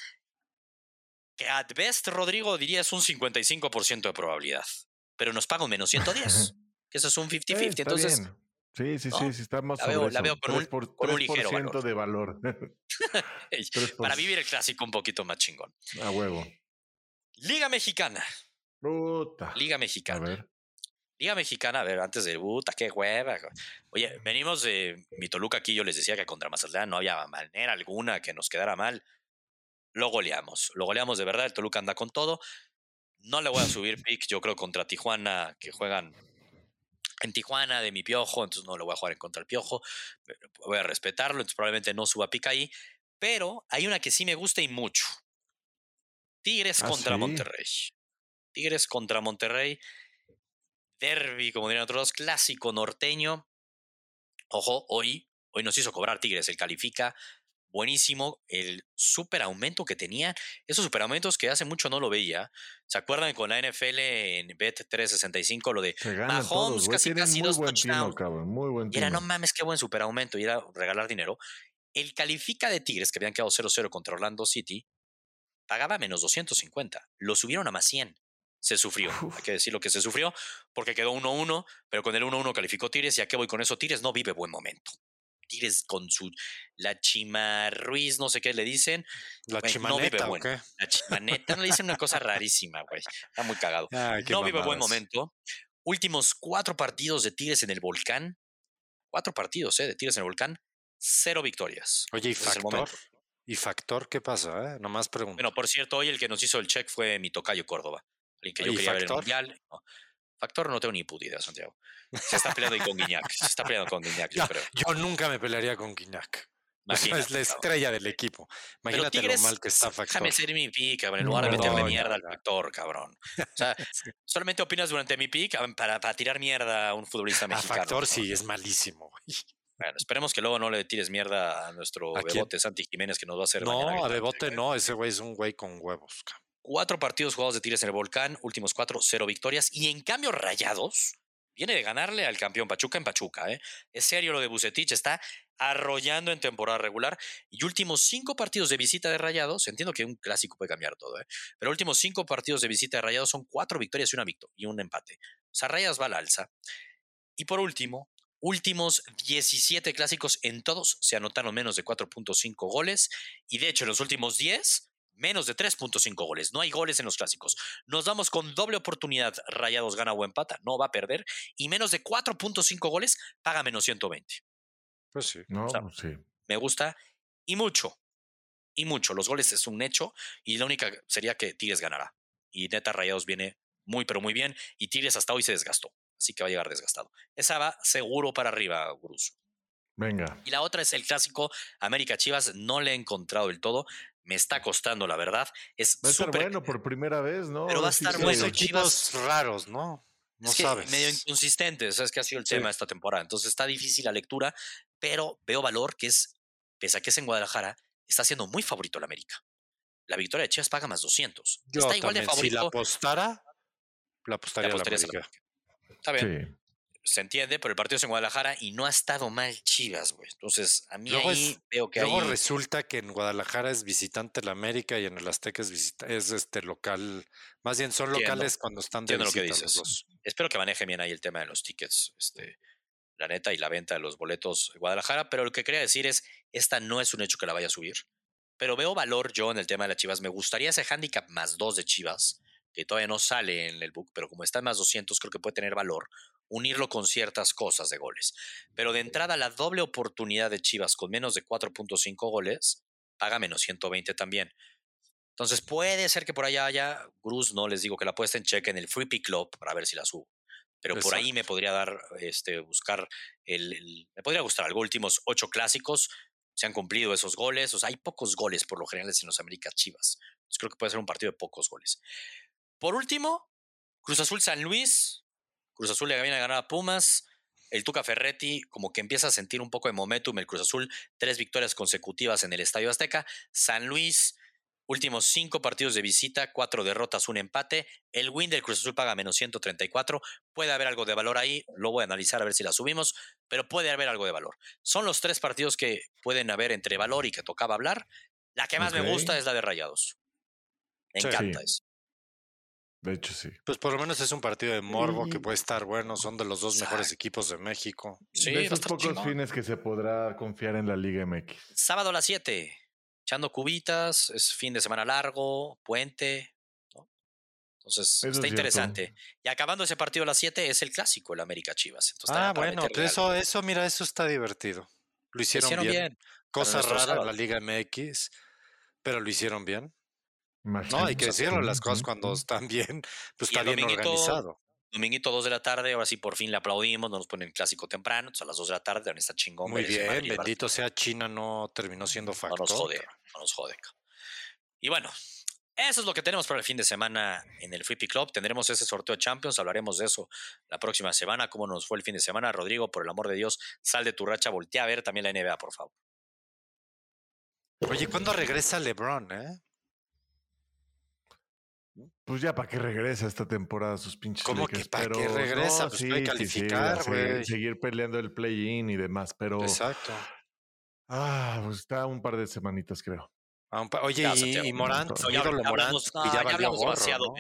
Que at best, Rodrigo, diría es un 55% de probabilidad. Pero nos paga un menos 110. que eso es un 50-50. Eh, está entonces, bien. Sí, sí, ¿no? sí, sí, La veo- sobre la eso. veo con un- 3 por- con un ligero 3% valor. de valor. Para vivir el clásico un poquito más chingón. A huevo. Liga Mexicana. Puta. Liga A Mexicana. ver. Liga Mexicana, a ver, antes de puta, qué hueva. Oye, venimos de mi Toluca aquí, yo les decía que contra Mazatlán no había manera alguna que nos quedara mal. Lo goleamos, lo goleamos de verdad, el Toluca anda con todo. No le voy a subir pick, yo creo, contra Tijuana, que juegan en Tijuana de mi piojo, entonces no lo voy a jugar en contra el piojo. Voy a respetarlo, entonces probablemente no suba pick ahí. Pero hay una que sí me gusta y mucho. Tigres Ah, contra sí. Monterrey. Tigres contra Monterrey. Derby, como dirían otros, clásico norteño. Ojo, hoy, hoy nos hizo cobrar Tigres, el califica. Buenísimo el super aumento que tenían. Esos super aumentos que hace mucho no lo veía. ¿Se acuerdan con la NFL en Bet 365 lo de Mahomes todos, casi, casi muy dos buen touchdowns. Muy buen y era, no mames, qué buen superaumento. Y era regalar dinero. El califica de Tigres, que habían quedado 0-0 contra Orlando City, pagaba menos 250. Lo subieron a más 100. Se sufrió. Uf. Hay que decir lo que se sufrió, porque quedó 1-1, pero con el 1-1 calificó Tigres. ¿Y a qué voy con eso? Tigres no vive buen momento. Tigres con su. La Chima Ruiz, no sé qué le dicen. ¿La Güey, no vive chimaneta bueno. qué? La Chimaneta, le dicen una cosa rarísima, güey. Está muy cagado Ay, no vive buen momento. Últimos cuatro partidos de Tigres en el volcán. Cuatro partidos, ¿eh? De Tigres en el volcán. Cero victorias. Oye, ¿y factor? ¿Y factor qué pasa? Eh? Nomás pregunto. Bueno, por cierto, hoy el que nos hizo el check fue mi tocayo Córdoba. Alguien que yo ¿Y quería ver en el Factor? mundial. No. Factor no tengo ni puta idea, Santiago. Se está peleando ahí con Guiñac. Se está peleando con Guiñac, yo creo. yo nunca me pelearía con Guiñac. Imagínate, es la cabrón. estrella del equipo. Imagínate Tigres, lo mal que está Factor. Déjame ser mi pick, cabrón, en lugar de meterle mierda al factor, cabrón. O sea, solamente opinas durante mi pick para, para tirar mierda a un futbolista A mexicano. Factor ¿no? sí, es malísimo. güey. Bueno, esperemos que luego no le tires mierda a nuestro ¿A quién? bebote Santi Jiménez que nos va a hacer. No, a. Bebote no, ese güey es un güey con huevos. cabrón. Cuatro partidos jugados de Tigres en el Volcán, últimos cuatro, cero victorias. Y en cambio, Rayados viene de ganarle al campeón Pachuca en Pachuca. ¿eh? Es serio lo de Bucetich, está arrollando en temporada regular. Y últimos cinco partidos de visita de Rayados, entiendo que un clásico puede cambiar todo, ¿eh? pero últimos cinco partidos de visita de Rayados son cuatro victorias y una victoria y un empate. O sea, Rayados va al alza. Y por último, últimos 17 clásicos en todos se anotaron menos de 4.5 goles. Y de hecho, en los últimos 10, menos de 3.5 goles. No hay goles en los clásicos. Nos vamos con doble oportunidad. Rayados gana o empata, no va a perder. Y menos de 4.5 goles, paga menos 120. Pues sí. No, sea, pues sí. Me gusta y mucho. Y mucho. Los goles es un hecho. Y la única sería que Tigres ganará. Y neta, Rayados viene muy, pero muy bien. Y Tigres hasta hoy se desgastó. Así que va a llegar desgastado. Esa va seguro para arriba, Gurús. Venga. Y la otra es el clásico América Chivas. No le he encontrado del todo. Me está costando, la verdad. Es Va a estar súper. bueno por primera vez, ¿no? Pero va a sí estar se- bueno, Son Chivas- raros, ¿no? No es que sabes. medio inconsistente, ¿sabes? Que ha sido el Sí. tema esta temporada. Entonces está difícil la lectura, pero veo valor que es, pese a que es en Guadalajara, está siendo muy favorito el América. La victoria de Chivas paga más 200. Yo está igual de también, Si la favorito. apostara, la apostaría la apostarías a la América. Está bien, Sí. Se entiende, pero el partido es en Guadalajara y no ha estado mal Chivas, güey. Entonces, a mí Luego ahí es- veo que Luego ahí resulta que en Guadalajara es visitante la América y en el Azteca es, visita- es este local. Más bien son Entiendo, locales cuando están de lo que los dos. espero que maneje bien ahí el tema de los tickets, este, la neta, y la venta de los boletos de Guadalajara. Pero lo que quería decir es, esta no es un hecho que la vaya a subir. pero veo valor yo en el tema de las Chivas. Me gustaría ese handicap más dos de Chivas, que todavía no sale en el book, pero como está en más 200, creo que puede tener valor unirlo con ciertas cosas de goles. Pero de entrada, la doble oportunidad de Chivas con menos de 4.5 goles paga menos 120 también. Entonces puede ser que por allá haya, Cruz, no les digo que la puesta en cheque en el Free Pick Club para ver si la subo. Pero por ahí me podría dar, este, buscar, el, me podría gustar algo. Últimos ocho clásicos, se han cumplido esos goles. O sea, hay pocos goles por lo general en los Américas Chivas. Entonces creo que puede ser un partido de pocos goles. Por último, Cruz Azul San Luis. Cruz Azul le viene a ganar a Pumas. El Tuca Ferretti como que empieza a sentir un poco de momentum. El Cruz Azul, tres victorias consecutivas en el Estadio Azteca. San Luis, últimos cinco partidos de visita, cuatro derrotas, un empate. El win del Cruz Azul paga menos 134. Puede haber algo de valor ahí. Lo voy a analizar a ver si la subimos, pero puede haber algo de valor. Son los tres partidos que pueden haber entre valor y que tocaba hablar. La que más me gusta es la de Rayados. Me encanta eso. De hecho, sí. Pues por lo menos es un partido de morbo que puede estar bueno. Son de los dos mejores equipos de México. Sí, de esos pocos fines que se podrá confiar en la Liga MX. Sábado a las 7. Echando cubitas. Es fin de semana largo. Puente. Entonces, está interesante. Y acabando ese partido a las 7 es el clásico, el América Chivas. ah, bueno, eso, eso, mira, eso está divertido. Lo hicieron, bien. Cosa rara la Liga MX, pero lo hicieron bien. No, hay que decirlo, las cosas cuando están bien, pues está bien organizado. Dominguito 2 de la tarde, ahora sí por fin le aplaudimos, no nos ponen clásico temprano, a las 2 de la tarde, está chingón. Muy bien, bendito sea China, no terminó siendo factor. No nos jode, no nos jode. Y bueno, eso es lo que tenemos para el fin de semana en el Flippy Club. Tendremos ese sorteo de Champions, hablaremos de eso la próxima semana, cómo nos fue el fin de semana. Rodrigo, por el amor de Dios, sal de tu racha, voltea a ver también la NBA, por favor. Oye, ¿cuándo regresa LeBron, eh? Pues ya para que regresa esta temporada sus pinches ¿Cómo que para que regresa? pues puede calificar, güey. seguir peleando el play-in y demás, pero. Exacto. Ah, pues está un par de semanitas, creo. Oye, y, y Morant, ya, hablamos, ya, hablamos demasiado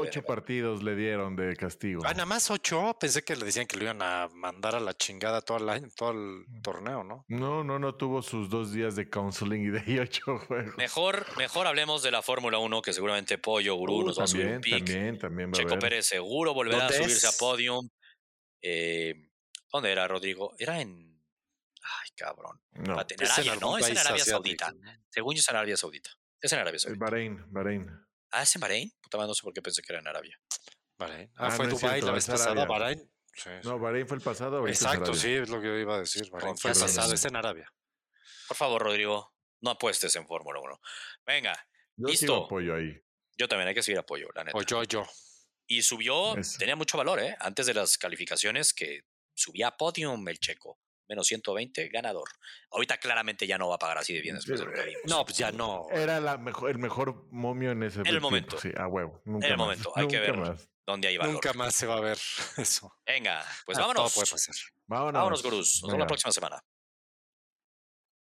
ocho, partidos le dieron de castigo. Ah, nada más ocho. Pensé que le decían que lo iban a mandar a la chingada todo el año, todo el torneo, ¿no? No, no, no tuvo sus dos días de counseling y de ocho juegos. Mejor, mejor hablemos de la Fórmula 1, que seguramente Pollo, Gurú uh, nos va a subir un pick. También, también va Checo Pérez seguro volverá a subirse a podium. Eh, ¿Dónde era, Rodrigo? Era en cabrón. No, en Arabia, ¿no? Es en Arabia Saudita. Según yo es en Arabia Saudita. Es en Arabia Saudita. Bahrein, Bahrein. Ah, es en Bahrein. Puta no sé por qué pensé que era en Arabia. Bahrein. Ah, ah fue Dubai la vez pasada, Bahrein. No, Bahrein fue el pasado. Exacto, sí, es lo que yo iba a decir. Bahrein fue el pasado, está en Arabia. Por favor, Rodrigo, no apuestes en Fórmula 1. Venga, yo listo. apoyo ahí. Yo también hay que seguir apoyo, la neta. O yo, yo. Y subió, tenía mucho valor, ¿eh? Antes de las calificaciones que subía a podium el checo menos 120, ganador. Ahorita claramente ya no va a pagar así de bien después de lo que vimos. No, pues ya no. Era la mejor, el mejor momio en ese En el momento. Sí, a huevo. en el momento. Hay que ver dónde hay valor. Nunca más se va a ver eso. Venga, pues vámonos. Todo puede pasar. Vámonos. Vámonos, gurús. Nos vemos la próxima semana.